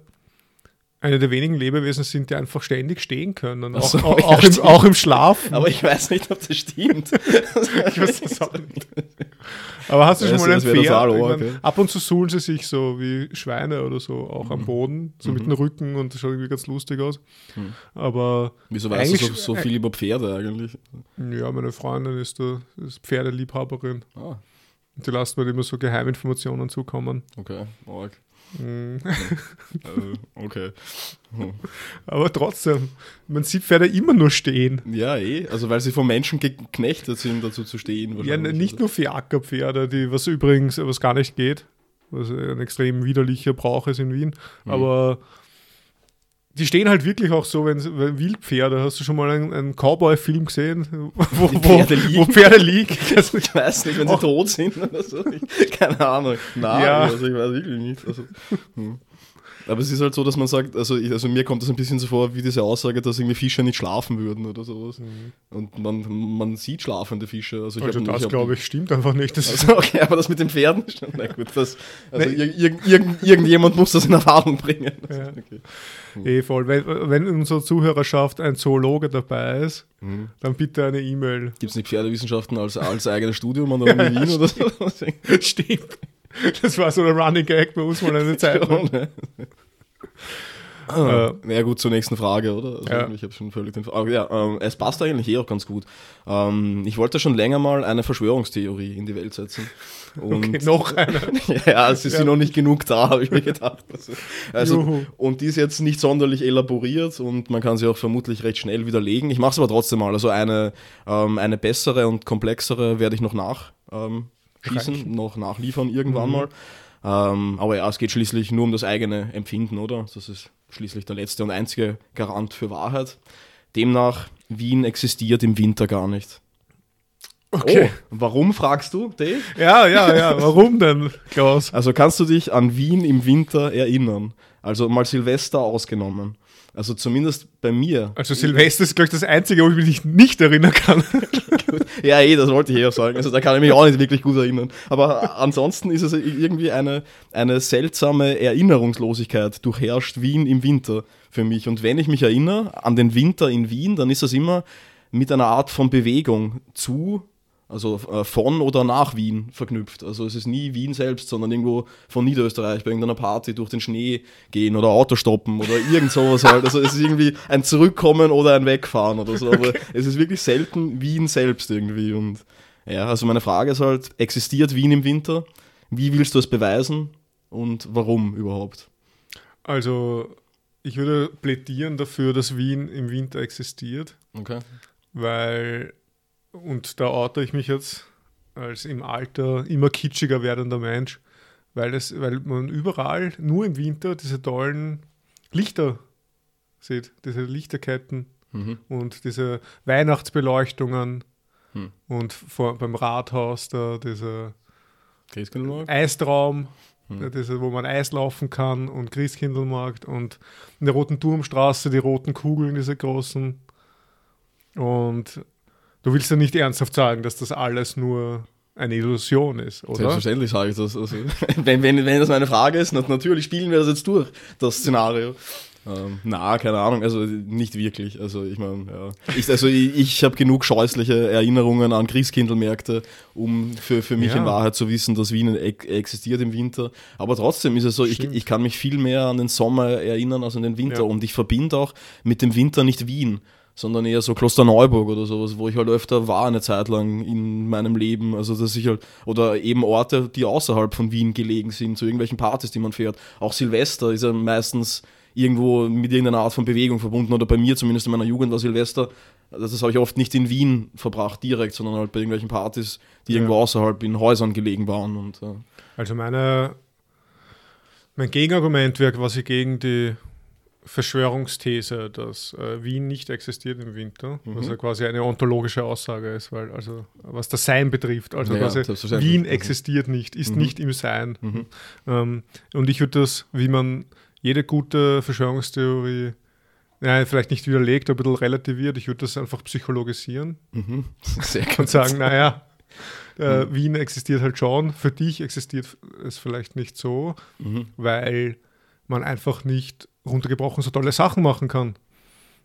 eine der wenigen Lebewesen sind, die einfach ständig stehen können. Auch, so, auch, auch, im, auch im Schlaf. Aber ich weiß nicht, ob das stimmt. (laughs) Ich weiß das auch nicht. Aber hast du schon mal ein Pferd? Okay. Ab und zu suhlen sie sich so wie Schweine oder so, auch am Boden, so mit dem Rücken und das schaut irgendwie ganz lustig aus. Mhm. Aber Wieso weißt du so, so viel über Pferde eigentlich? ja, meine Freundin ist, da, ist Pferdeliebhaberin. Ah, die lässt mir immer so Geheiminformationen zukommen. okay, arg. Äh, okay. Hm. Aber trotzdem, man sieht Pferde immer nur stehen. Ja, eh. Also weil sie vom Menschen geknechtet sind, dazu zu stehen. Ja, nicht nur Fiakerpferde, die, was übrigens, was gar nicht geht, was ein extrem widerlicher Brauch ist in Wien, Mhm. aber die stehen halt wirklich auch so, wenn, wenn Wildpferde, hast du schon mal einen, einen Cowboy-Film gesehen, (laughs) wo, Pferde liegen. wo Pferde liegen? Also, (laughs) Ich weiß nicht, wenn sie Och. tot sind oder so. Ich, keine Ahnung. Nein, Ja. also ich weiß wirklich nicht. Also, hm. Aber es ist halt so, dass man sagt, also, ich, also mir kommt das ein bisschen so vor, wie diese Aussage, dass irgendwie Fische nicht schlafen würden oder sowas. Und man, man sieht schlafende Fische. Also, also hab- das, glaube ich, stimmt einfach nicht. Das ist, Also, (laughs) okay, aber das mit den Pferden, na gut, das, also Nee. ir irgend, irgend, irgendjemand muss das in Erfahrung bringen. Ja. Okay. eh voll. Wenn, wenn in unserer Zuhörerschaft ein Zoologe dabei ist, Mhm. dann bitte eine E-Mail. Gibt es nicht Pferdewissenschaften als, als eigenes Studium an der (laughs) Uni Wien oder so? (laughs) Stimmt. (laughs) Das war so der Running Gag bei uns mal eine Zeit ne? (laughs) Äh, ja gut, zur nächsten Frage, oder? Also Ja. Ich habe schon völlig den... Aber ja, ähm, es passt eigentlich eh auch ganz gut. Ähm, ich wollte schon länger mal eine Verschwörungstheorie in die Welt setzen. (laughs) Und Okay, noch eine. ja, es ist Ja. noch nicht genug da, habe ich mir gedacht. Also, also, und die ist jetzt nicht sonderlich elaboriert und man kann sie auch vermutlich recht schnell widerlegen. Ich mache es aber trotzdem mal. Also eine, ähm, eine bessere und komplexere werde ich noch nach ähm, schießen, noch nachliefern irgendwann Mhm. mal. Ähm, aber ja, es geht schließlich nur um das eigene Empfinden, oder? Das ist schließlich der letzte und einzige Garant für Wahrheit. Demnach, Wien existiert im Winter gar nicht. Okay. Oh, warum fragst du, Dave? Ja, ja, ja. Warum denn, Klaus? Also kannst du dich an Wien im Winter erinnern? Also mal Silvester ausgenommen. Also zumindest bei mir. Also Silvester ist, glaube ich, das Einzige, wo ich mich nicht erinnern kann. (laughs) Ja, eh, das wollte ich eher sagen. Also da kann ich mich auch nicht wirklich gut erinnern. Aber ansonsten ist es irgendwie eine, eine seltsame Erinnerungslosigkeit durchherrscht Wien im Winter für mich. Und wenn ich mich erinnere an den Winter in Wien, dann ist das immer mit einer Art von Bewegung zu, also äh, von oder nach Wien verknüpft. Also es ist nie Wien selbst, sondern irgendwo von Niederösterreich bei irgendeiner Party durch den Schnee gehen oder Auto stoppen oder irgend sowas halt. Also es ist irgendwie ein Zurückkommen oder ein Wegfahren oder so. Aber es ist wirklich selten Wien selbst irgendwie. Und ja, also meine Frage ist halt, existiert Wien im Winter? Wie willst du es beweisen und warum überhaupt? Also, ich würde plädieren dafür, dass Wien im Winter existiert, Okay. weil, und da oute ich mich jetzt als im Alter immer kitschiger werdender Mensch, weil, es, weil man überall nur im Winter diese tollen Lichter sieht, diese Lichterketten Mhm. und diese Weihnachtsbeleuchtungen Hm. und vor, beim Rathaus da dieser? Eistraum Mhm. Wo man Eis laufen kann und Christkindlmarkt und in der Roten Turmstraße die roten Kugeln, diese großen. Und du willst ja nicht ernsthaft sagen, dass das alles nur eine Illusion ist, oder? Selbstverständlich sage ich das. Also, (laughs) wenn, wenn, wenn das meine Frage ist, natürlich spielen wir das jetzt durch, das Szenario. Ähm, na, keine Ahnung, also nicht wirklich. Also ich meine, ja. Ich, also ich, ich habe genug scheußliche Erinnerungen an Christkindlmärkte, um für, für mich ja. in Wahrheit zu wissen, dass Wien existiert im Winter. Aber trotzdem ist es so, ich, ich kann mich viel mehr an den Sommer erinnern als an den Winter. Ja. Und ich verbinde auch mit dem Winter nicht Wien sondern eher so Klosterneuburg oder sowas, wo ich halt öfter war eine Zeit lang in meinem Leben. Also dass ich halt, oder eben Orte, die außerhalb von Wien gelegen sind, zu irgendwelchen Partys, die man fährt. Auch Silvester ist ja meistens irgendwo mit irgendeiner Art von Bewegung verbunden oder bei mir zumindest in meiner Jugend war Silvester. Das habe ich oft nicht in Wien verbracht direkt, sondern halt bei irgendwelchen Partys, die ja. irgendwo außerhalb in Häusern gelegen waren. Und, äh. Also meine, mein Gegenargument wäre quasi gegen die Verschwörungsthese, dass äh, Wien nicht existiert im Winter, mhm. was ja quasi eine ontologische Aussage ist, weil also was das Sein betrifft, also ja, quasi Wien mhm. existiert nicht, ist mhm. nicht im Sein. Mhm. Ähm, und ich würde das, wie man jede gute Verschwörungstheorie ja, vielleicht nicht widerlegt, aber ein bisschen relativiert. Ich würde das einfach psychologisieren mhm. (laughs) Sehr gut. und sagen, naja, äh, mhm. Wien existiert halt schon, für dich existiert es vielleicht nicht so, weil man einfach nicht runtergebrochen so tolle Sachen machen kann.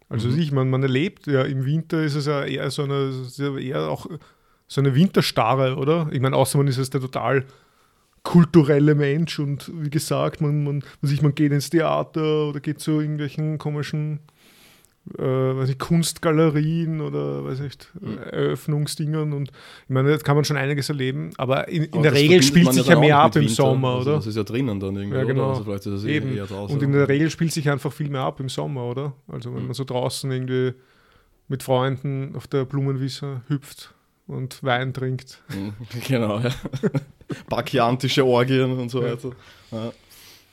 Also mhm. ich, man, man erlebt ja im Winter ist es ja eher so eine, eher auch so eine Winterstarre, oder? Ich meine, außer man ist es der total kulturelle Mensch und wie gesagt, man, man, man, sich, man geht ins Theater oder geht zu irgendwelchen komischen äh, weiß ich, Kunstgalerien oder weiß nicht, mhm. Eröffnungsdingern und ich meine, da kann man schon einiges erleben, aber in, in der Regel spielt sich ja mehr ab im Winter. Sommer, oder? Also das ist ja drinnen dann irgendwie, ja, genau. Also vielleicht ist das Eben. eher draußen. Und in der Regel spielt sich einfach viel mehr ab im Sommer, oder? Also wenn mhm. man so draußen irgendwie mit Freunden auf der Blumenwiese hüpft und Wein trinkt. Mhm. (laughs) Genau, ja. (laughs) Bakiantische Orgien und so weiter. Ja.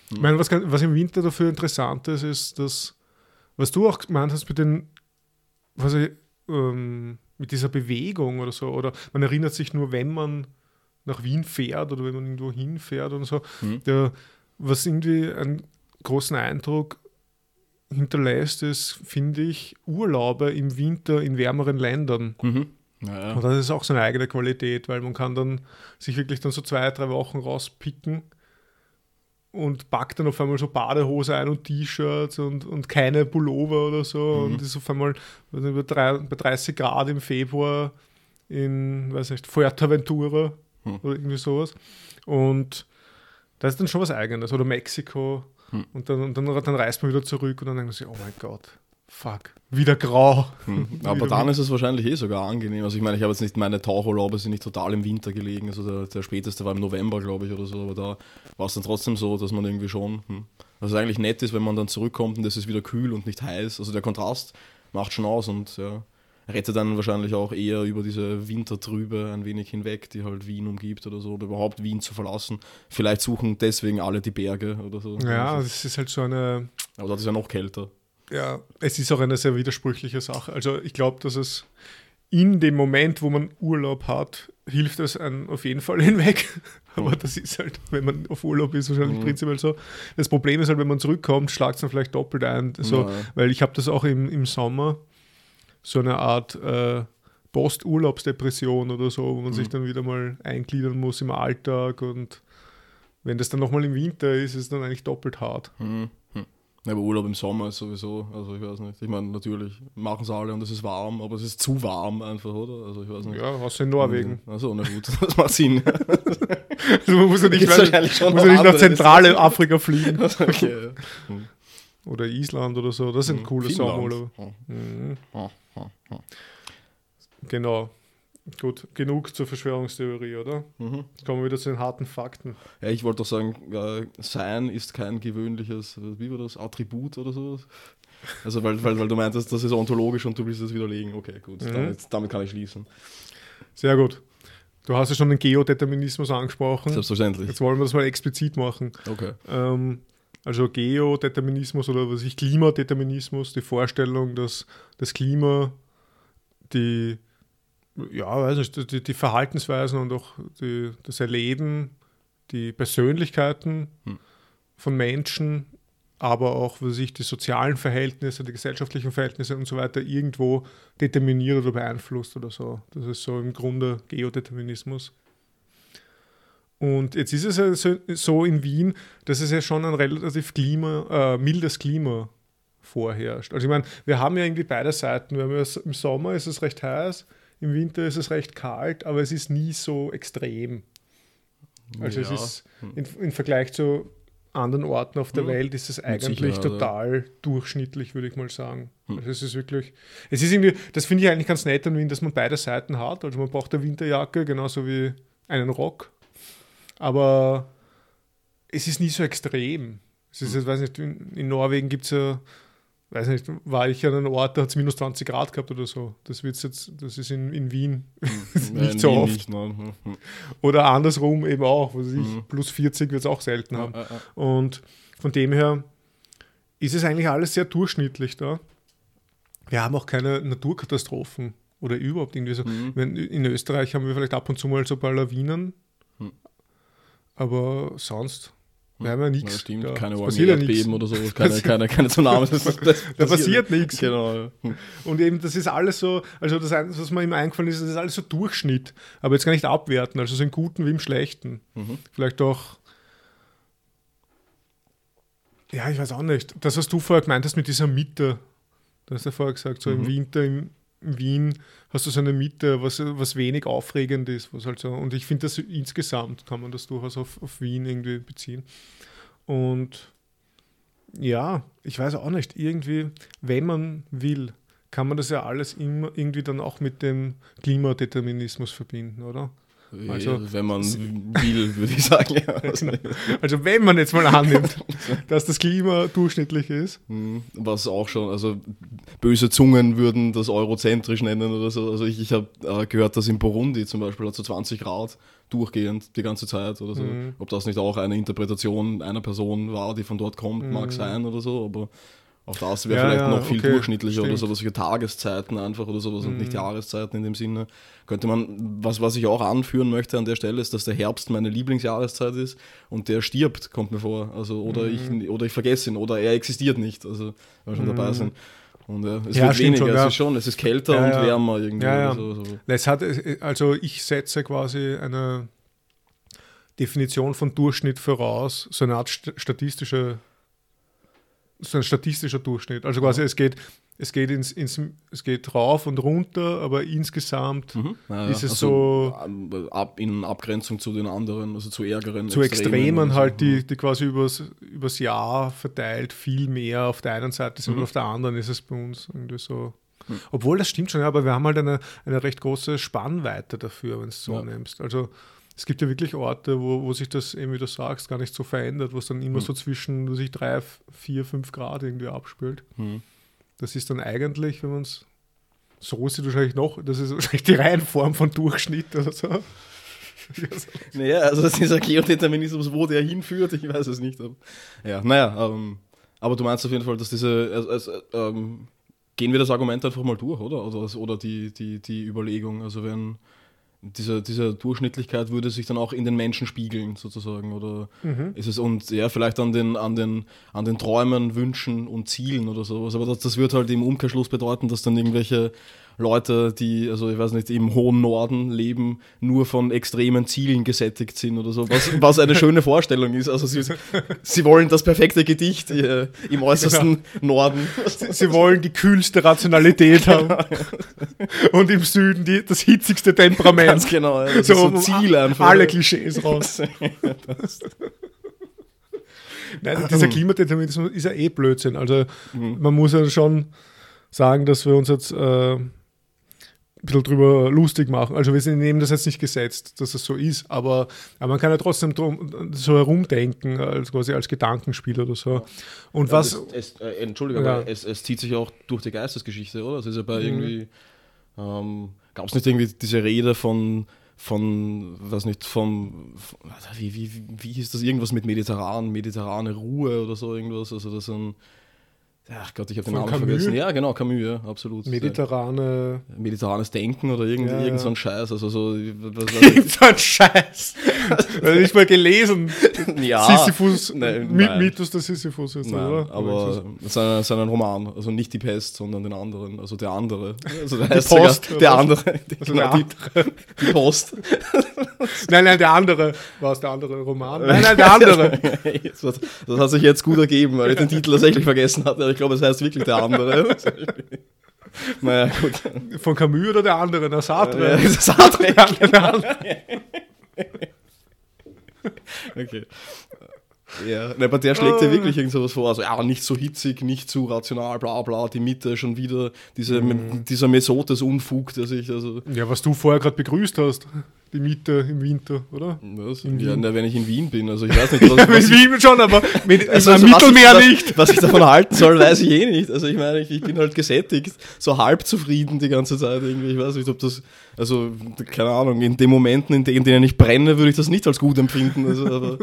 Ich meine, was, was im Winter dafür interessant ist, ist, dass, was du auch gemeint hast mit den, was ich, ähm, mit dieser Bewegung oder so, oder man erinnert sich nur, wenn man nach Wien fährt oder wenn man irgendwo hinfährt und so, mhm. der, was irgendwie einen großen Eindruck hinterlässt, ist, finde ich, Urlaube im Winter in wärmeren Ländern. Mhm. Ja. Und das ist auch so eine eigene Qualität, weil man kann dann sich wirklich dann so zwei, drei Wochen rauspicken und packt dann auf einmal so Badehose ein und T-Shirts und, und keine Pullover oder so mhm. und ist auf einmal bei 30 Grad im Februar in, weiß nicht, Fuerteventura mhm. oder irgendwie sowas. Und das ist dann schon was Eigenes. Oder Mexiko. Mhm. Und, dann, und dann, dann reist man wieder zurück und dann denkt man sich, oh mein Gott, fuck, wieder grau. Hm. Aber dann ist es wahrscheinlich eh sogar angenehm. Also ich meine, ich habe jetzt nicht meine Tauchurlaube sind nicht total im Winter gelegen. Also der, der späteste war im November, glaube ich, oder so. Aber da war es dann trotzdem so, dass man irgendwie schon, hm, was eigentlich nett ist, wenn man dann zurückkommt und es ist wieder kühl und nicht heiß. Also der Kontrast macht schon aus und ja, rettet dann wahrscheinlich auch eher über diese Wintertrübe ein wenig hinweg, die halt Wien umgibt oder so, oder überhaupt Wien zu verlassen. Vielleicht suchen deswegen alle die Berge oder so. Ja, also, das ist halt so eine. Aber dort ist ja noch kälter ja, es ist auch eine sehr widersprüchliche Sache. Also ich glaube, dass es in dem Moment, wo man Urlaub hat, hilft es einem auf jeden Fall (laughs) hinweg. Aber das ist halt, wenn man auf Urlaub ist, wahrscheinlich mhm. prinzipiell so. Das Problem ist halt, wenn man zurückkommt, schlagt es dann vielleicht doppelt ein. So, ja. Weil ich habe das auch im, im Sommer, so eine Art äh, Post-Urlaubsdepression oder so, wo man mhm. sich dann wieder mal eingliedern muss im Alltag und wenn das dann nochmal im Winter ist, ist es dann eigentlich doppelt hart. Mhm. Ja, aber Urlaub im Sommer ist sowieso, also ich weiß nicht. Ich meine, natürlich machen es alle und es ist warm, aber es ist zu warm einfach, oder? Also ich weiß nicht. Ja, hast du in Norwegen. Also, na gut, (laughs) das macht Sinn. (laughs) also man muss ja nicht, weil, muss ja nicht nach zentrale Afrika fliegen. (laughs) okay, ja. hm. Oder Island oder so, das sind hm. coole Sommerurlaube. Mhm. Genau. Gut, genug zur Verschwörungstheorie, oder? Mhm. Jetzt kommen wir wieder zu den harten Fakten. Ja, ich wollte doch sagen, äh, Sein ist kein gewöhnliches, wie war das, Attribut oder so. Also, weil, weil, weil du meintest, das ist ontologisch und du willst es widerlegen. Okay, gut, mhm. damit, damit kann ich schließen. Sehr gut. Du hast ja schon den Geodeterminismus angesprochen. Selbstverständlich. Jetzt wollen wir das mal explizit machen. Okay. Ähm, also Geodeterminismus oder was ich Klimadeterminismus, die Vorstellung, dass das Klima die ja, weiß nicht, die, die Verhaltensweisen und auch die, das Erleben die Persönlichkeiten Hm. von Menschen, aber auch was ich, die sozialen Verhältnisse, die gesellschaftlichen Verhältnisse und so weiter irgendwo determiniert oder beeinflusst oder so. Das ist so im Grunde Geodeterminismus. Und jetzt ist es ja so, so in Wien, dass es ja schon ein relativ Klima, äh, mildes Klima vorherrscht. Also ich meine, wir haben ja irgendwie beide Seiten. Wir haben ja, Im Sommer ist es recht heiß, im Winter ist es recht kalt, aber es ist nie so extrem. Also Ja. es ist in, im Vergleich zu anderen Orten auf der Hm. Welt ist es eigentlich ja. total durchschnittlich, würde ich mal sagen. Hm. Also es ist wirklich, es ist irgendwie, das finde ich eigentlich ganz nett an Wien, dass man beide Seiten hat. Also man braucht eine Winterjacke genauso wie einen Rock, aber es ist nie so extrem. Es ist, Hm. ich weiß nicht, in, in Norwegen gibt es ja, weiß nicht, war ich an einem Ort, da hat es minus 20 Grad gehabt oder so. Das wird's jetzt, das ist in, in Wien (laughs) Hm. nicht so oft. Nicht, nein. Oder andersrum eben auch, was ich, Mhm. plus 40 wird es auch selten haben. Ja, ja, ja. Und von dem her ist es eigentlich alles sehr durchschnittlich da. Wir haben auch keine Naturkatastrophen oder überhaupt irgendwie so. Mhm. Wenn, in Österreich haben wir vielleicht ab und zu mal so ein paar Lawinen, Mhm. aber sonst, wir haben ja Ja, nichts. stimmt, da. keine passiert ja. Erdbeben oder so, keine, keine, keine Tsunamis. Das, das, Da passiert nichts. Genau. ja. Und eben, das ist alles so, also das was mir immer eingefallen ist, das ist alles so Durchschnitt, aber jetzt gar nicht abwerten, also so im Guten wie im Schlechten. Mhm. Vielleicht auch, ja, ich weiß auch nicht, das, was du vorher gemeint hast mit dieser Mitte, du hast ja vorher gesagt, so im Mhm. Winter in, in Wien hast du so eine Mitte, was, was wenig aufregend ist, was halt so, und ich finde das insgesamt kann man das durchaus auf, auf Wien irgendwie beziehen. Und ja, ich weiß auch nicht, irgendwie, wenn man will, kann man das ja alles immer irgendwie dann auch mit dem Klimadeterminismus verbinden, oder? Also- wenn man will, würde ich sagen. Ja. Also, (laughs) Also wenn man jetzt mal annimmt, (laughs) dass das Klima durchschnittlich ist, hm, Was auch schon, also böse Zungen würden das eurozentrisch nennen oder so. Also ich, ich habe äh, gehört, dass in Burundi zum Beispiel hat so 20 Grad durchgehend die ganze Zeit oder so. Mhm. Ob das nicht auch eine Interpretation einer Person war, die von dort kommt, Mhm. mag sein oder so, aber auch das wäre Ja, vielleicht ja, noch viel okay, durchschnittlicher oder stimmt. so, was für Tageszeiten einfach oder sowas und nicht Mhm. Jahreszeiten in dem Sinne. Könnte man, was, was ich auch anführen möchte an der Stelle, ist, dass der Herbst meine Lieblingsjahreszeit ist und der stirbt, kommt mir vor. Also, oder, Mhm. ich, oder ich vergesse ihn oder er existiert nicht, also wenn wir schon dabei Mhm. sind. Und ja, es Ja, wird weniger, schon, es ist schon, es ist kälter und wärmer irgendwie. Ja, oder So, so. es hat, also ich setze quasi eine Definition von Durchschnitt voraus, so eine Art st- statistische, so ein statistischer Durchschnitt. Also quasi es geht, es geht ins, ins es geht rauf und runter, aber insgesamt Mhm. Ja, Ist es so- ähm, ab, in Abgrenzung zu den anderen, also zu ärgeren. zu Extremen und halt, so. die, die quasi übers, übers Jahr verteilt viel mehr auf der einen Seite sind Mhm. und auf der anderen ist es bei uns irgendwie so. Mhm. Obwohl das stimmt schon, ja, aber wir haben halt eine, eine recht große Spannweite dafür, wenn du es so Ja. nimmst. Also es gibt ja wirklich Orte, wo, wo sich das, eben wie du sagst, gar nicht so verändert, wo es dann immer Mhm. so zwischen, sich drei, vier, fünf Grad irgendwie abspielt. Mhm. Das ist dann eigentlich, wenn man es so sieht, wahrscheinlich noch, das ist wahrscheinlich die Reihenform von Durchschnitt oder so. (laughs) Naja, also dieser Geodeterminismus, wo der hinführt, ich weiß es nicht. Aber, ja, naja, ähm, aber du meinst auf jeden Fall, dass diese, also, also, ähm, gehen wir das Argument einfach mal durch, oder? Oder, oder die, die, die Überlegung, also wenn diese, diese Durchschnittlichkeit würde sich dann auch in den Menschen spiegeln, sozusagen, oder Mhm. ist es und ja, vielleicht an den, an den, an den Träumen, Wünschen und Zielen oder sowas, aber das, das wird halt im Umkehrschluss bedeuten, dass dann irgendwelche Leute, die, also ich weiß nicht, im hohen Norden leben, nur von extremen Zielen gesättigt sind oder so, was, was eine (laughs) schöne Vorstellung ist. Also sie, sie wollen das perfekte Gedicht äh, im äußersten Norden. Sie wollen die kühlste Rationalität haben. (laughs) Und im Süden die, das hitzigste Temperament. Ganz genau, ist so um Ziel einfach. Alle Klischees raus. (laughs) Nein, dieser Klimadeterminismus ist ja eh Blödsinn. Also Mhm. man muss ja schon sagen, dass wir uns jetzt äh, ein bisschen drüber lustig machen. Also wir sind- nehmen das jetzt nicht gesetzt, dass es so ist, aber, aber man kann ja trotzdem drum, so herumdenken, als quasi als Gedankenspiel oder so. Und Ja, was, Es, es, äh, Entschuldigung, Ja. aber es, es zieht sich auch durch die Geistesgeschichte, oder? Es ist ja bei Mhm. irgendwie, ähm, gab es nicht irgendwie diese Rede von, von, weiß nicht, vom, von, wie, wie, wie, wie hieß das, irgendwas mit mediterran, mediterrane Ruhe oder so irgendwas, also das sind, ach Gott, ich habe den Namen Camus? vergessen. Ja, genau, Camus, ja, absolut. mediterrane Mediterranes Denken oder irgend, Ja, irgend so ein Scheiß, also so, (laughs) was, was, so ein Scheiß. (laughs) Also nicht mal gelesen. Ja. Sisyphus, Nein, nein. Mythos des Sisyphus jetzt, Nein, oder? aber ist ein Roman, also nicht die Pest, sondern den anderen, also der andere. Also der Die heißt Post, sogar, der andere, Also (laughs) genau, der die, die Post. Nein, nein, der andere. War es der andere Roman? Nein, nein, der andere. (laughs) das, hat sich jetzt gut ergeben, weil ich den Titel tatsächlich vergessen hatte, ich glaube, es heißt wirklich der andere. naja, gut. Von Camus oder der andere? Ja, Sartre. ist Sartre. Der andere. (laughs) Okay. Ja, ne, aber der schlägt ja wirklich irgend sowas vor. Also, ja, nicht so hitzig, nicht zu rational, bla bla, die Mitte schon wieder, diese, dieser Mesotes-Unfug, der sich, also, Ja, was du vorher gerade begrüßt hast. Die Miete im Winter, oder? was? In Ja, ne, wenn ich in Wien bin, also ich (laughs) weiß nicht, was, was, mit Wien schon, aber (laughs) mit, also, im also, was Mittelmeer ich, nicht. Was, was ich davon halten soll, weiß ich eh nicht. Also ich meine, ich, ich bin halt gesättigt, so halb zufrieden die ganze Zeit irgendwie. Ich weiß nicht, ob das, also keine Ahnung, in den Momenten, in denen ich brenne, würde ich das nicht als gut empfinden. Also, aber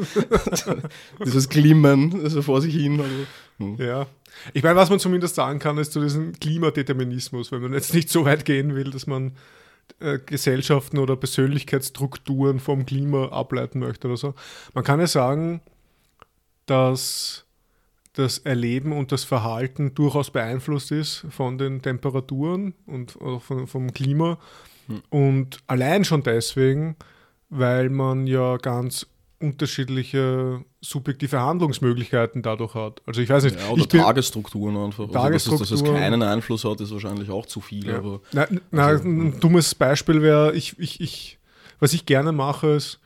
(laughs) dieses Glimmen also vor sich hin. Also, hm. Ja. Ich meine, was man zumindest sagen kann, ist zu diesem Klimadeterminismus, wenn man jetzt nicht so weit gehen will, dass man äh, Gesellschaften oder Persönlichkeitsstrukturen vom Klima ableiten möchte oder so. Man kann ja sagen, dass das Erleben und das Verhalten durchaus beeinflusst ist von den Temperaturen und von, vom Klima. Und allein schon deswegen, weil man ja ganz unterschiedliche subjektive Handlungsmöglichkeiten dadurch hat. Also ich weiß nicht, Ja, oder ich Tagesstrukturen einfach. Also, dass, dass es Tagesstrukturen. keinen Einfluss hat, ist wahrscheinlich auch zu viel. Ja. Aber Na, na, Also, ein dummes Beispiel wäre, ich, ich, ich, was ich gerne mache, ist,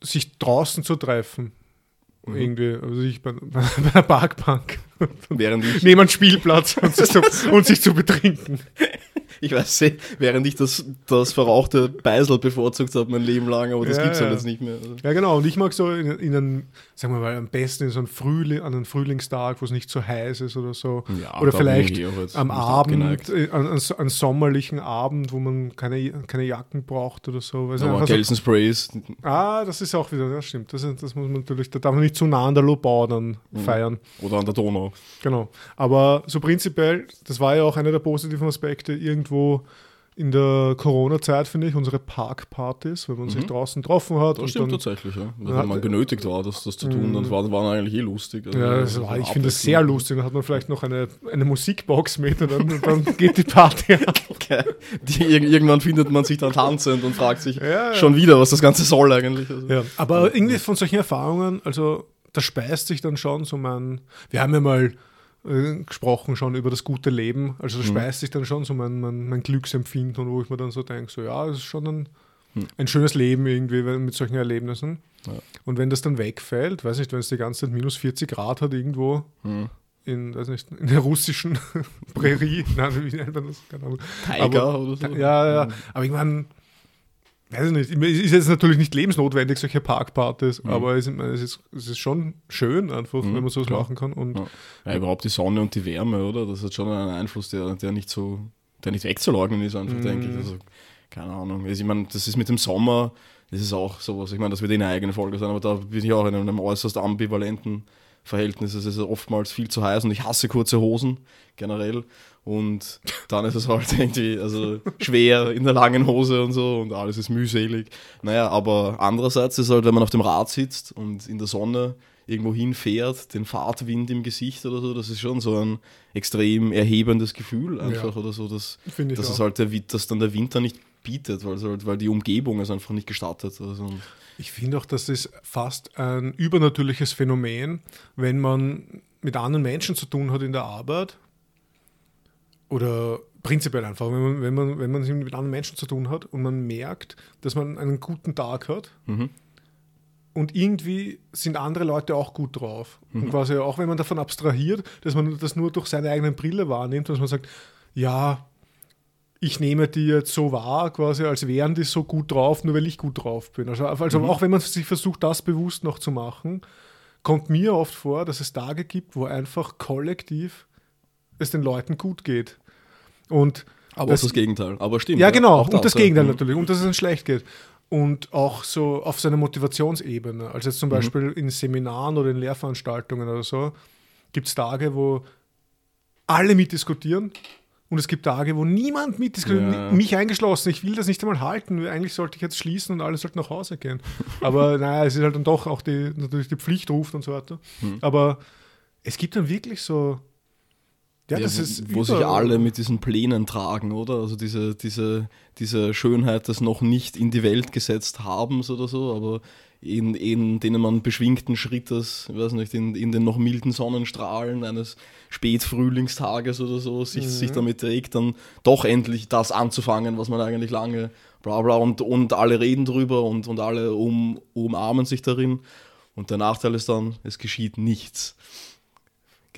sich draußen zu treffen. Mhm. Irgendwie, also ich bei, (laughs) bei einer Parkbank während ich, neben einem Spielplatz und sich, zu, (laughs) und sich zu betrinken. Ich weiß nicht, während ich das, das verrauchte Beisel bevorzugt habe mein Leben lang, aber das Ja, gibt es ja. halt jetzt nicht mehr. Also, Ja, genau. Und ich mag so in, in einen, sagen wir mal, am besten in so einen Frühling, an einen Frühlingstag, wo es nicht so heiß ist oder so. Ja, oder vielleicht ich eh am Abend, äh, an, an, an sommerlichen Abend, wo man keine, keine Jacken braucht oder so. Du, aber einfach so- Gelsen Sprays, Ah, das ist auch wieder, das stimmt. Das, das muss man natürlich, da darf man nicht zu nah an der Lobau dann Mhm. feiern. oder an der Donau. Genau. Aber so prinzipiell, das war ja auch einer der positiven Aspekte irgendwo in der Corona-Zeit, finde ich, unsere Parkpartys, wenn man sich draußen getroffen hat. Das und stimmt dann, tatsächlich, ja. Wenn hat- man genötigt war, das, das zu tun, dann war, waren eigentlich eh lustig. Also, ja, das war, ich finde das sehr lustig. Dann hat man vielleicht noch eine, eine Musikbox mit und dann, und dann geht die Party (laughs) ab. Die, ir- irgendwann findet man sich dann tanzend und fragt sich ja. schon wieder, was das Ganze soll eigentlich. Also, Ja, aber irgendwie von solchen Erfahrungen, also da speist sich dann schon so mein, wir haben ja mal äh, gesprochen schon über das gute Leben, also da speist sich dann schon so mein, mein, mein Glücksempfinden wo ich mir dann so denke, so ja, das ist schon ein, ein schönes Leben irgendwie mit solchen Erlebnissen. Ja. Und wenn das dann wegfällt, weiß nicht, wenn es die ganze Zeit minus 40 Grad hat irgendwo Hm. in, weiß nicht, in der russischen (laughs) Prärie, (laughs) nein, wie nennt man das? Keine Ahnung. Tiger Aber- oder so. Ja, ja, aber ich meine, weiß ich nicht, es ist jetzt natürlich nicht lebensnotwendig, solche Parkpartys, aber es, es, ist, es ist schon schön einfach, Mhm, wenn man sowas klar. machen kann. Und Ja. Ja, überhaupt die Sonne und die Wärme, oder? Das hat schon einen Einfluss, der, der nicht so, der nicht wegzuleugnen ist, einfach, Mhm. denke ich. Also, keine Ahnung. Also, ich meine, das ist mit dem Sommer, das ist auch sowas. Ich meine, das wird eh eine eigene Folge sein, aber da bin ich auch in einem äußerst ambivalenten Verhältnis. Es ist oftmals viel zu heiß und ich hasse kurze Hosen generell. Und dann ist es halt (laughs) irgendwie also schwer in der langen Hose und so und alles ist mühselig. Naja, aber andererseits ist halt, wenn man auf dem Rad sitzt und in der Sonne irgendwo hinfährt, den Fahrtwind im Gesicht oder so, das ist schon so ein extrem erhebendes Gefühl einfach Ja. oder so, dass, dass auch. es halt der, dass dann der Winter nicht bietet, weil, halt, weil die Umgebung es einfach nicht gestattet. Also, ich finde auch, das ist fast ein übernatürliches Phänomen, wenn man mit anderen Menschen zu tun hat in der Arbeit oder prinzipiell einfach, wenn man, wenn man, wenn man mit anderen Menschen zu tun hat und man merkt, dass man einen guten Tag hat Mhm. und irgendwie sind andere Leute auch gut drauf. Und quasi auch wenn man davon abstrahiert, dass man das nur durch seine eigenen Brille wahrnimmt, dass man sagt, ja, ich nehme die jetzt so wahr, quasi, als wären die so gut drauf, nur weil ich gut drauf bin. Also, also auch wenn man sich versucht, das bewusst noch zu machen, kommt mir oft vor, dass es Tage gibt, wo einfach kollektiv es den Leuten gut geht. Und aber Das- auch das Gegenteil. Aber stimmt. ja, genau. auch und das ja. Gegenteil Mhm. natürlich. Und dass es ihnen schlecht geht. Und auch so auf seiner Motivationsebene. Also jetzt zum Beispiel in Seminaren oder in Lehrveranstaltungen oder so, gibt es Tage, wo alle mitdiskutieren Und es gibt Tage, wo niemand mit ist, Ja. mich eingeschlossen. Ich will das nicht einmal halten. Eigentlich sollte ich jetzt schließen und alle sollten nach Hause gehen. (laughs) Aber naja, es ist halt dann doch auch die, natürlich die Pflicht ruft und so weiter. Hm. Aber es gibt dann wirklich so. Ja, das wo, ist. wo sich überall. alle mit diesen Plänen tragen, oder? Also diese, diese, diese Schönheit des noch nicht in die Welt gesetzt habens oder so, aber in, in denen man beschwingten Schrittes, ich weiß nicht, in, in den noch milden Sonnenstrahlen eines Spätfrühlingstages oder so, sich, Mhm. sich damit trägt, dann doch endlich das anzufangen, was man eigentlich lange bla bla und, und alle reden drüber und, und alle um, umarmen sich darin. Und der Nachteil ist dann, es geschieht nichts.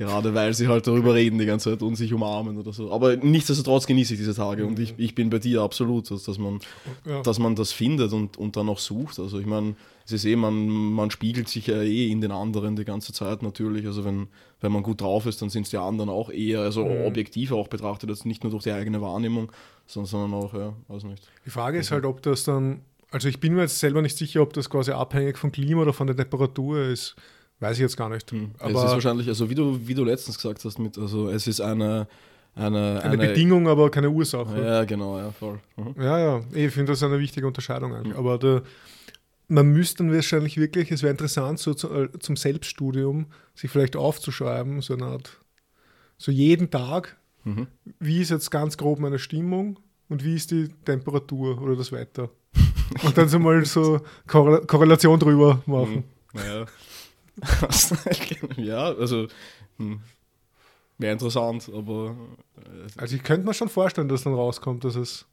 Gerade weil sie halt darüber reden die ganze Zeit und sich umarmen oder so. Aber nichtsdestotrotz genieße ich diese Tage und ich, ich bin bei dir absolut, dass, dass, man, Ja. dass man das findet und, und dann auch sucht. Also ich meine, es ist eh, man, man spiegelt sich ja eh in den anderen die ganze Zeit natürlich. Also wenn, wenn man gut drauf ist, dann sind es die anderen auch eher, also objektiv auch betrachtet, jetzt nicht nur durch die eigene Wahrnehmung, sondern, sondern auch, ja, weiß nicht. Die Frage ist halt, ob das dann, also ich bin mir jetzt selber nicht sicher, ob das quasi abhängig vom Klima oder von der Temperatur ist. Weiß ich jetzt gar nicht. es ist wahrscheinlich, also wie du, wie du letztens gesagt hast, mit, also es ist eine, eine, eine Bedingung, aber keine Ursache. Ja, genau, ja, voll. Mhm. Ja, ja, ich finde das eine wichtige Unterscheidung eigentlich. Aber der, man müsste dann wahrscheinlich wirklich, es wäre interessant, so äh, zum Selbststudium sich vielleicht aufzuschreiben, so eine Art, so jeden Tag, Mhm. wie ist jetzt ganz grob meine Stimmung und wie ist die Temperatur oder das Wetter. (laughs) Und dann so mal so Korrel Korrelation drüber machen. Naja. (laughs) ja, also hm. wäre interessant, aber äh, Also ich könnte mir schon vorstellen, dass dann rauskommt, dass es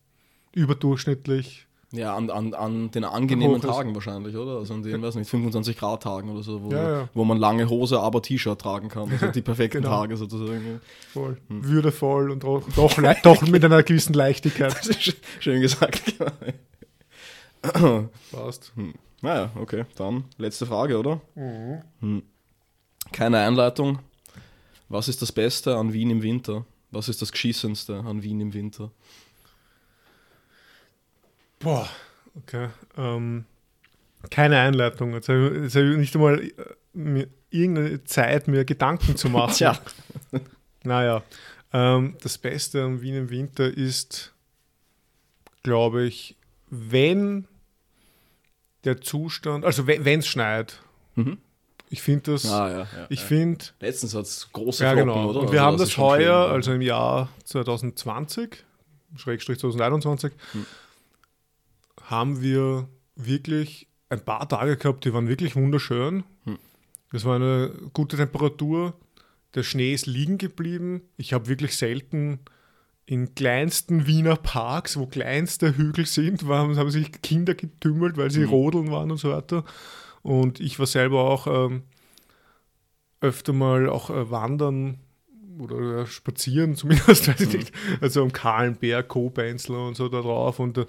überdurchschnittlich ja, an, an, an den angenehmen. Tagen wahrscheinlich, oder? Also an den, weiß nicht, 25 Grad Tagen oder so, wo, Ja, ja. wo man lange Hose, aber T-Shirt tragen kann. Also die perfekten Genau. Tage sozusagen. voll würdevoll und doch, doch, mit einer gewissen Leichtigkeit. (laughs) Schön gesagt. Passt. Naja, okay, dann letzte Frage, oder? Hm. Keine Einleitung. Was ist das Beste an Wien im Winter? Was ist das Geschissenste an Wien im Winter? Boah, okay. Ähm, keine Einleitung. Jetzt habe ich, jetzt habe ich nicht einmal äh, mir irgendeine Zeit, mir Gedanken zu (laughs) machen. Tja. Naja, ähm, das Beste an Wien im Winter ist, glaube ich, wenn der Zustand, also wenn es schneit. Mhm. Ich finde das, Ah, ja, ja, ich ja. finde, Letztens hat es große ja Flocken, genau. oder? Und wir Also haben das schon heuer, schön, also im Jahr 2020, Schrägstrich 2021, Hm. haben wir wirklich ein paar Tage gehabt, die waren wirklich wunderschön. Hm. Es war eine gute Temperatur. Der Schnee ist liegen geblieben. Ich habe wirklich selten in kleinsten Wiener Parks, wo kleinste Hügel sind, waren, haben sich Kinder getümmelt, weil sie Mhm. rodeln waren und so weiter. Und ich war selber auch ähm, öfter mal auch äh, wandern oder äh, spazieren (laughs) zumindest, weiß ich nicht. Also am Kahlenberg, Kobenzler und so da drauf. Und äh,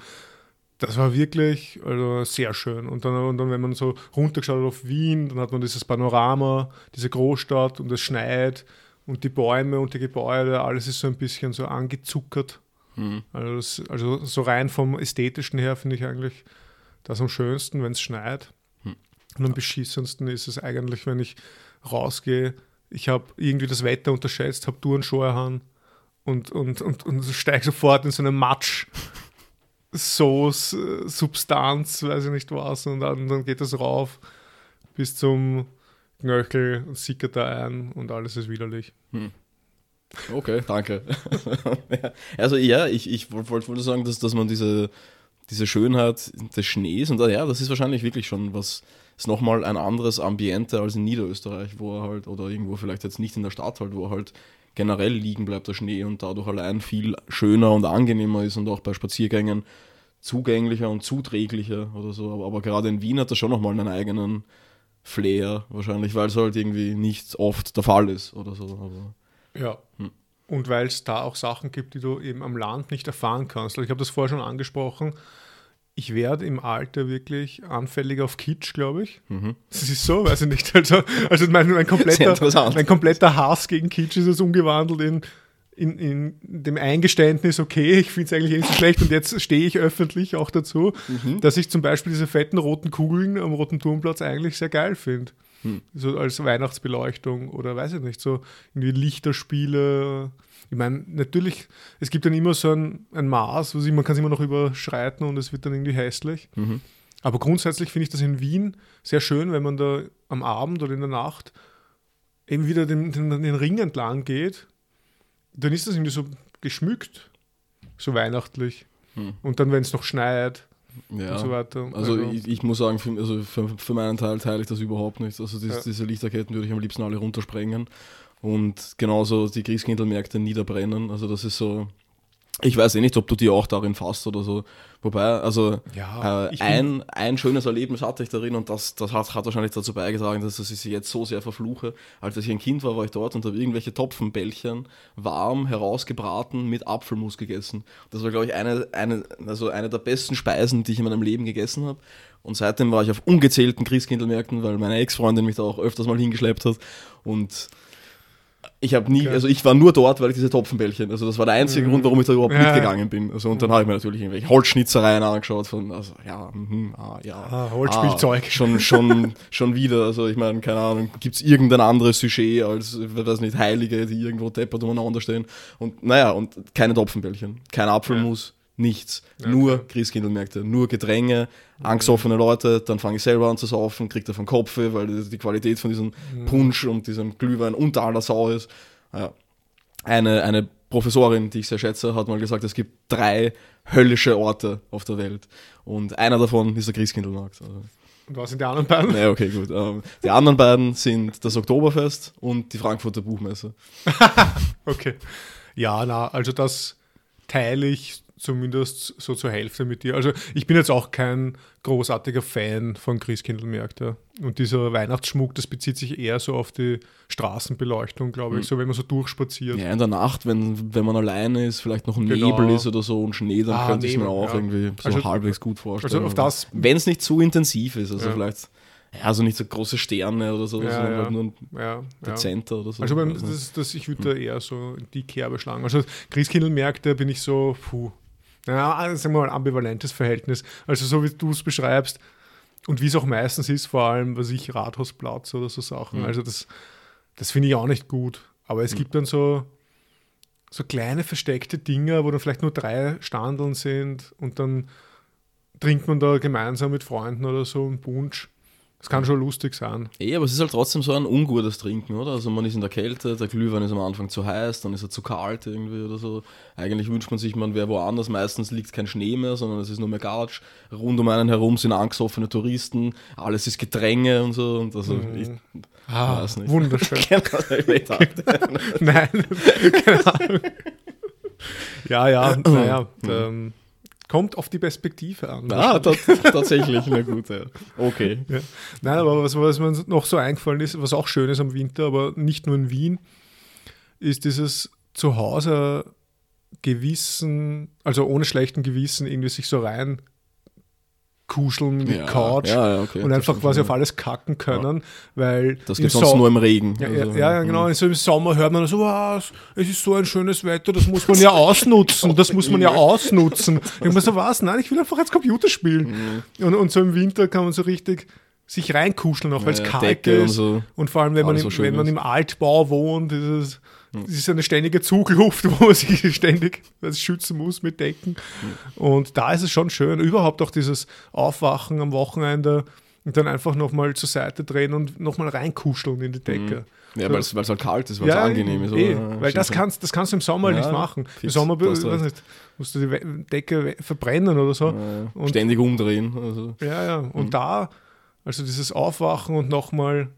das war wirklich also sehr schön. Und dann, und dann, wenn man so runtergeschaut hat auf Wien, dann hat man dieses Panorama, diese Großstadt und es schneit und die Bäume und die Gebäude, alles ist so ein bisschen so angezuckert. Mhm. Also, das, also so rein vom Ästhetischen her finde ich eigentlich das am schönsten, wenn es schneit. Hm. Und am beschissensten ist es eigentlich, wenn ich rausgehe. Ich habe irgendwie das Wetter unterschätzt, habe Turnschuhe an und, und, und, und steige sofort in so eine Matsch. (laughs) Sauce, äh, Substanz, weiß ich nicht was, und dann, dann geht das rauf bis zum Knöchel sickert da ein und alles ist widerlich. Okay, danke. (laughs) Also ja, ich, ich wollte wollt, wollte sagen, dass, dass man diese, diese Schönheit des Schnees, und ja, das ist wahrscheinlich wirklich schon was, ist nochmal ein anderes Ambiente als in Niederösterreich, wo er halt, oder irgendwo vielleicht jetzt nicht in der Stadt halt, wo er halt generell liegen bleibt der Schnee und dadurch allein viel schöner und angenehmer ist und auch bei Spaziergängen zugänglicher und zuträglicher oder so. Aber, aber gerade in Wien hat er schon nochmal einen eigenen Flair wahrscheinlich, weil es halt irgendwie nicht oft der Fall ist oder so. Aber, Ja. Hm. Und weil es da auch Sachen gibt, die du eben am Land nicht erfahren kannst. Also ich habe das vorher schon angesprochen. Ich werde im Alter wirklich anfälliger auf Kitsch, glaube ich. mhm. Das ist so, weiß ich nicht. Also, also mein, mein, kompletter, (laughs) mein kompletter Hass gegen Kitsch ist jetzt umgewandelt in, in, in dem Eingeständnis, okay, ich finde es eigentlich eh nicht so schlecht und jetzt stehe ich öffentlich auch dazu, Mhm. dass ich zum Beispiel diese fetten roten Kugeln am Roten Turmplatz eigentlich sehr geil finde. Hm. So als Weihnachtsbeleuchtung oder weiß ich nicht, so irgendwie Lichterspiele. Ich meine, natürlich, es gibt dann immer so ein, ein Maß, ich, man kann es immer noch überschreiten und es wird dann irgendwie hässlich. Mhm. Aber grundsätzlich finde ich das in Wien sehr schön, wenn man da am Abend oder in der Nacht eben wieder den, den, den Ring entlang geht. Dann ist das irgendwie so geschmückt, so weihnachtlich. Hm. Und dann, wenn es noch schneit, ja, und so weiter. Also, also ich, ich, muss sagen, für, also für, für, meinen Teil teile ich das überhaupt nicht. Also dies, ja. diese Lichterketten würde ich am liebsten alle runtersprengen und genauso die Christkindlmärkte niederbrennen. Also das ist so, ich weiß eh nicht, ob du die auch darin fasst oder so. Wobei, also ja, äh, ein, ein schönes Erlebnis hatte ich darin und das, das hat, hat wahrscheinlich dazu beigetragen, dass ich sie jetzt so sehr verfluche. Als ich ein Kind war, war ich dort und habe irgendwelche Topfenbällchen warm herausgebraten mit Apfelmus gegessen. Das war, glaube ich, eine, eine, also eine der besten Speisen, die ich in meinem Leben gegessen habe. Und seitdem war ich auf ungezählten Christkindlmärkten, weil meine Ex-Freundin mich da auch öfters mal hingeschleppt hat. Und ich habe nie, okay. also ich war nur dort, weil ich diese Topfenbällchen, also das war der einzige mhm. Grund, warum ich da überhaupt ja. mitgegangen bin. Also und dann habe ich mir natürlich irgendwelche Holzschnitzereien angeschaut von, also ja, mh, ah, ja. Ah, Holzspielzeug. Ah, schon, schon, (laughs) schon wieder, also ich meine, keine Ahnung, gibt es irgendein anderes Sujet als, ich weiß nicht, Heilige, die irgendwo deppert umeinander stehen. Und naja, und keine Topfenbällchen, kein Apfelmus. Ja nichts. Ja, nur okay. Christkindlmärkte, nur Gedränge, angesoffene Leute, dann fange ich selber an zu saufen, kriege davon Kopfweh, weil die Qualität von diesem mhm. Punsch und diesem Glühwein unter aller Sau ist. Ja. Eine, eine Professorin, die ich sehr schätze, hat mal gesagt, es gibt drei höllische Orte auf der Welt. Und einer davon ist der Christkindlmarkt. Also. Und was sind die anderen beiden? Ja, okay, gut. Ähm, die anderen beiden sind das Oktoberfest und die Frankfurter Buchmesse. (laughs) okay. Ja, na, also das teile ich zumindest so zur Hälfte mit dir. Also ich bin jetzt auch kein großartiger Fan von Christkindlmärkten. Und dieser Weihnachtsschmuck, das bezieht sich eher so auf die Straßenbeleuchtung, glaube ich, mhm. so wenn man so durchspaziert. Ja, in der Nacht, wenn, wenn man alleine ist, vielleicht noch ein genau. Nebel ist oder so und Schnee, dann ah, könnte ich mir auch ja. irgendwie so also, halbwegs gut vorstellen. Also auf das wenn es nicht zu intensiv ist, also ja. vielleicht ja, also nicht so große Sterne oder so, ja, sondern ja. nur ein ja, dezenter oder so. Also das, das, ich würde hm. da eher so die Kerbe schlagen. Also Christkindlmärkte bin ich so, puh, ja, sagen wir mal, ambivalentes Verhältnis. Also so wie du es beschreibst und wie es auch meistens ist, vor allem, was ich, Rathausplatz oder so Sachen. Mhm. Also das, das finde ich auch nicht gut. Aber es mhm. gibt dann so, so kleine versteckte Dinge, wo dann vielleicht nur drei Standeln sind und dann trinkt man da gemeinsam mit Freunden oder so einen Punsch. Das kann schon lustig sein. Eh, aber es ist halt trotzdem so ein ungutes Trinken, oder? Also man ist in der Kälte, der Glühwein ist am Anfang zu heiß, dann ist er zu kalt irgendwie oder so. Eigentlich wünscht man sich, man wäre woanders. Meistens liegt kein Schnee mehr, sondern es ist nur mehr Gatsch. Rund um einen herum sind angesoffene Touristen, alles ist Gedränge und so. Und also mhm. ich ah, weiß nicht. Wunderschön. (laughs) (laughs) Nein, keine (laughs) Ahnung. Ja, ja, naja. Ähm, Kommt auf die Perspektive an. Ah, (laughs) tatsächlich, na gut, ja. Okay. Ja. Nein, aber was, was mir noch so eingefallen ist, was auch schön ist am Winter, aber nicht nur in Wien, ist dieses Zuhause Gewissen, also ohne schlechten Gewissen, irgendwie sich so rein kuscheln, die ja, Couch ja, ja, okay, und einfach quasi auf alles kacken können, weil das geht sonst nur im Regen. Ja, also, ja, genau. Mhm. So im Sommer hört man so, was, es ist so ein schönes Wetter, das muss man ja (laughs) ausnutzen, das muss man ja ausnutzen. Ich muss so, was? Nein, ich will einfach jetzt Computer spielen. Mhm. Und, und so im Winter kann man so richtig sich reinkuscheln, auch weil es kalt Decke ist. Und, so. und, vor allem, wenn, man im, so wenn man im Altbau wohnt, ist es es ist eine ständige Zugluft, (laughs) wo man sich ständig schützen muss mit Decken. Und da ist es schon schön. Überhaupt auch dieses Aufwachen am Wochenende und dann einfach nochmal zur Seite drehen und nochmal reinkuscheln in die Decke. Mhm. Ja, weil es halt kalt ist, weil es ja, angenehm ist. Eh, weil das kannst, das kannst du im Sommer ja, nicht machen. Fix, Im Sommer nicht, musst du die Decke verbrennen oder so. Ja, ständig umdrehen. Also. Ja, ja. Und mhm. da, also dieses Aufwachen und nochmal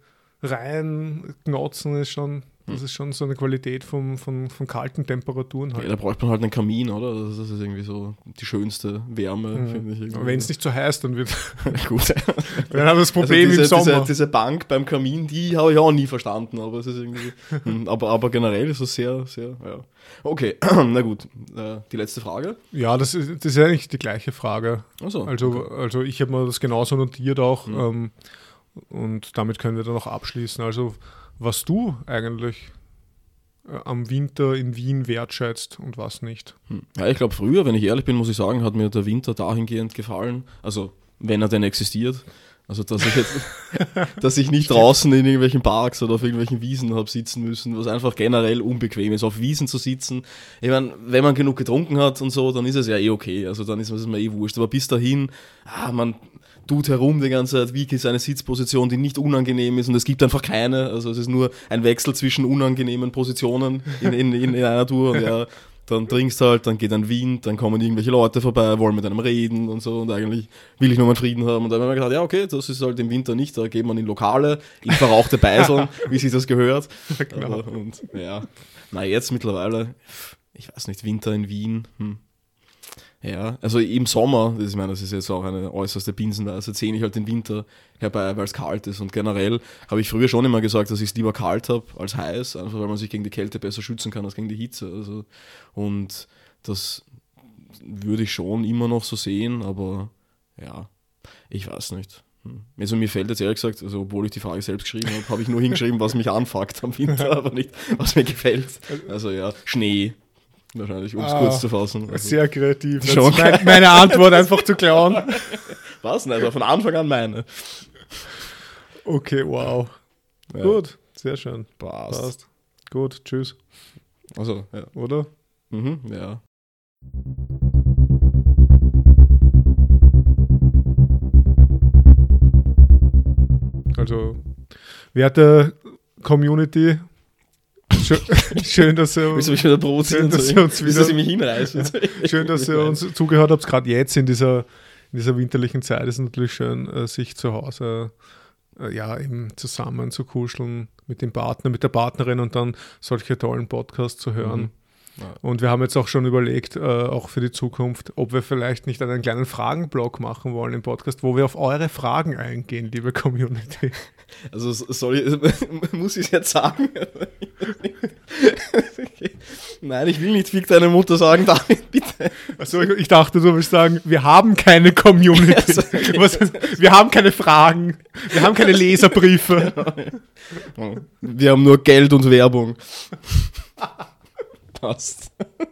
rein knotzen ist schon das hm. ist schon so eine Qualität von, von, von kalten Temperaturen. Halt. Ja, da braucht man halt einen Kamin, oder? Das ist irgendwie so die schönste Wärme, mhm. finde ich. Wenn es nicht so heiß, dann wird. (laughs) Gut. (laughs) dann haben wir das Problem also diese, im Sommer. Diese, diese, Bank beim Kamin, die habe ich auch nie verstanden, aber es ist irgendwie. (laughs) Hm, aber, aber generell ist es sehr, sehr, ja. Okay, (clears throat) na gut. Äh, die letzte Frage? Ja, das ist, das ist eigentlich die gleiche Frage. So, also, okay. also ich habe mir das genauso notiert auch. Mhm. Ähm, und damit können wir dann auch abschließen. Also was du eigentlich äh, am Winter in Wien wertschätzt und was nicht. Hm. Ja, ich glaube, früher, wenn ich ehrlich bin, muss ich sagen, hat mir der Winter dahingehend gefallen, also wenn er denn existiert, Also, dass ich jetzt, (laughs) dass ich nicht draußen in irgendwelchen Parks oder auf irgendwelchen Wiesen habe sitzen müssen, was einfach generell unbequem ist, auf Wiesen zu sitzen. Ich meine, wenn man genug getrunken hat und so, dann ist es ja eh okay. Also, dann ist es mir eh wurscht. Aber bis dahin, ah, man tut herum die ganze Zeit, wie ist eine Sitzposition, die nicht unangenehm ist und es gibt einfach keine. Also, es ist nur ein Wechsel zwischen unangenehmen Positionen in, in, in einer Tour. Und ja, dann trinkst halt, dann geht ein Wind, dann kommen irgendwelche Leute vorbei, wollen mit einem reden und so und eigentlich will ich nur meinen Frieden haben und dann haben wir gedacht, ja okay, das ist halt im Winter nicht, da geht man in Lokale, in verrauchte Beiseln, (laughs) wie sich das gehört. Genau. Aber, und ja, na jetzt mittlerweile, ich weiß nicht, Winter in Wien, hm. Ja, also im Sommer, das, ich meine, das ist jetzt auch eine äußerste Binsenweise, zähle ich halt den Winter herbei, weil es kalt ist. Und generell habe ich früher schon immer gesagt, dass ich es lieber kalt habe als heiß, einfach weil man sich gegen die Kälte besser schützen kann als gegen die Hitze. Also, und das würde ich schon immer noch so sehen, aber ja, ich weiß nicht. Hm. Also mir fällt jetzt ehrlich gesagt, also obwohl ich die Frage selbst geschrieben habe, habe ich nur (laughs) hingeschrieben, was mich anfuckt am Winter, (laughs) aber nicht, was mir gefällt. Also ja, Schnee, Wahrscheinlich, um es ah, kurz zu fassen. Also sehr kreativ. Schon meine, meine Antwort einfach zu klauen. (laughs) Was? Nein, also von Anfang an meine. Okay, wow. Ja. Gut, sehr schön. Passt. Passt. Gut, tschüss. Also, ja. Oder? Mhm, ja. Also, werte Community, (laughs) Schön, dass ihr uns, (laughs) schön, dass ihr uns wieder, dass mich hinreißen. schön, dass ihr uns zugehört habt, gerade jetzt in dieser, in dieser winterlichen Zeit ist es natürlich schön, äh, sich zu Hause äh, ja, eben zusammen zu kuscheln mit dem Partner, mit der Partnerin und dann solche tollen Podcasts zu hören. Mhm. Und wir haben jetzt auch schon überlegt, äh, auch für die Zukunft, ob wir vielleicht nicht einen kleinen Fragenblock machen wollen im Podcast, wo wir auf eure Fragen eingehen, liebe Community. (laughs) Also soll ich, (laughs) muss ich es jetzt sagen? (laughs) Nein, ich will nicht fick deine Mutter sagen, David, bitte. Achso, ich, ich, dachte, du willst sagen, wir haben keine Community. Also, Was, wir haben keine Fragen. Wir haben keine Leserbriefe. Wir haben nur Geld und Werbung. Passt. (laughs)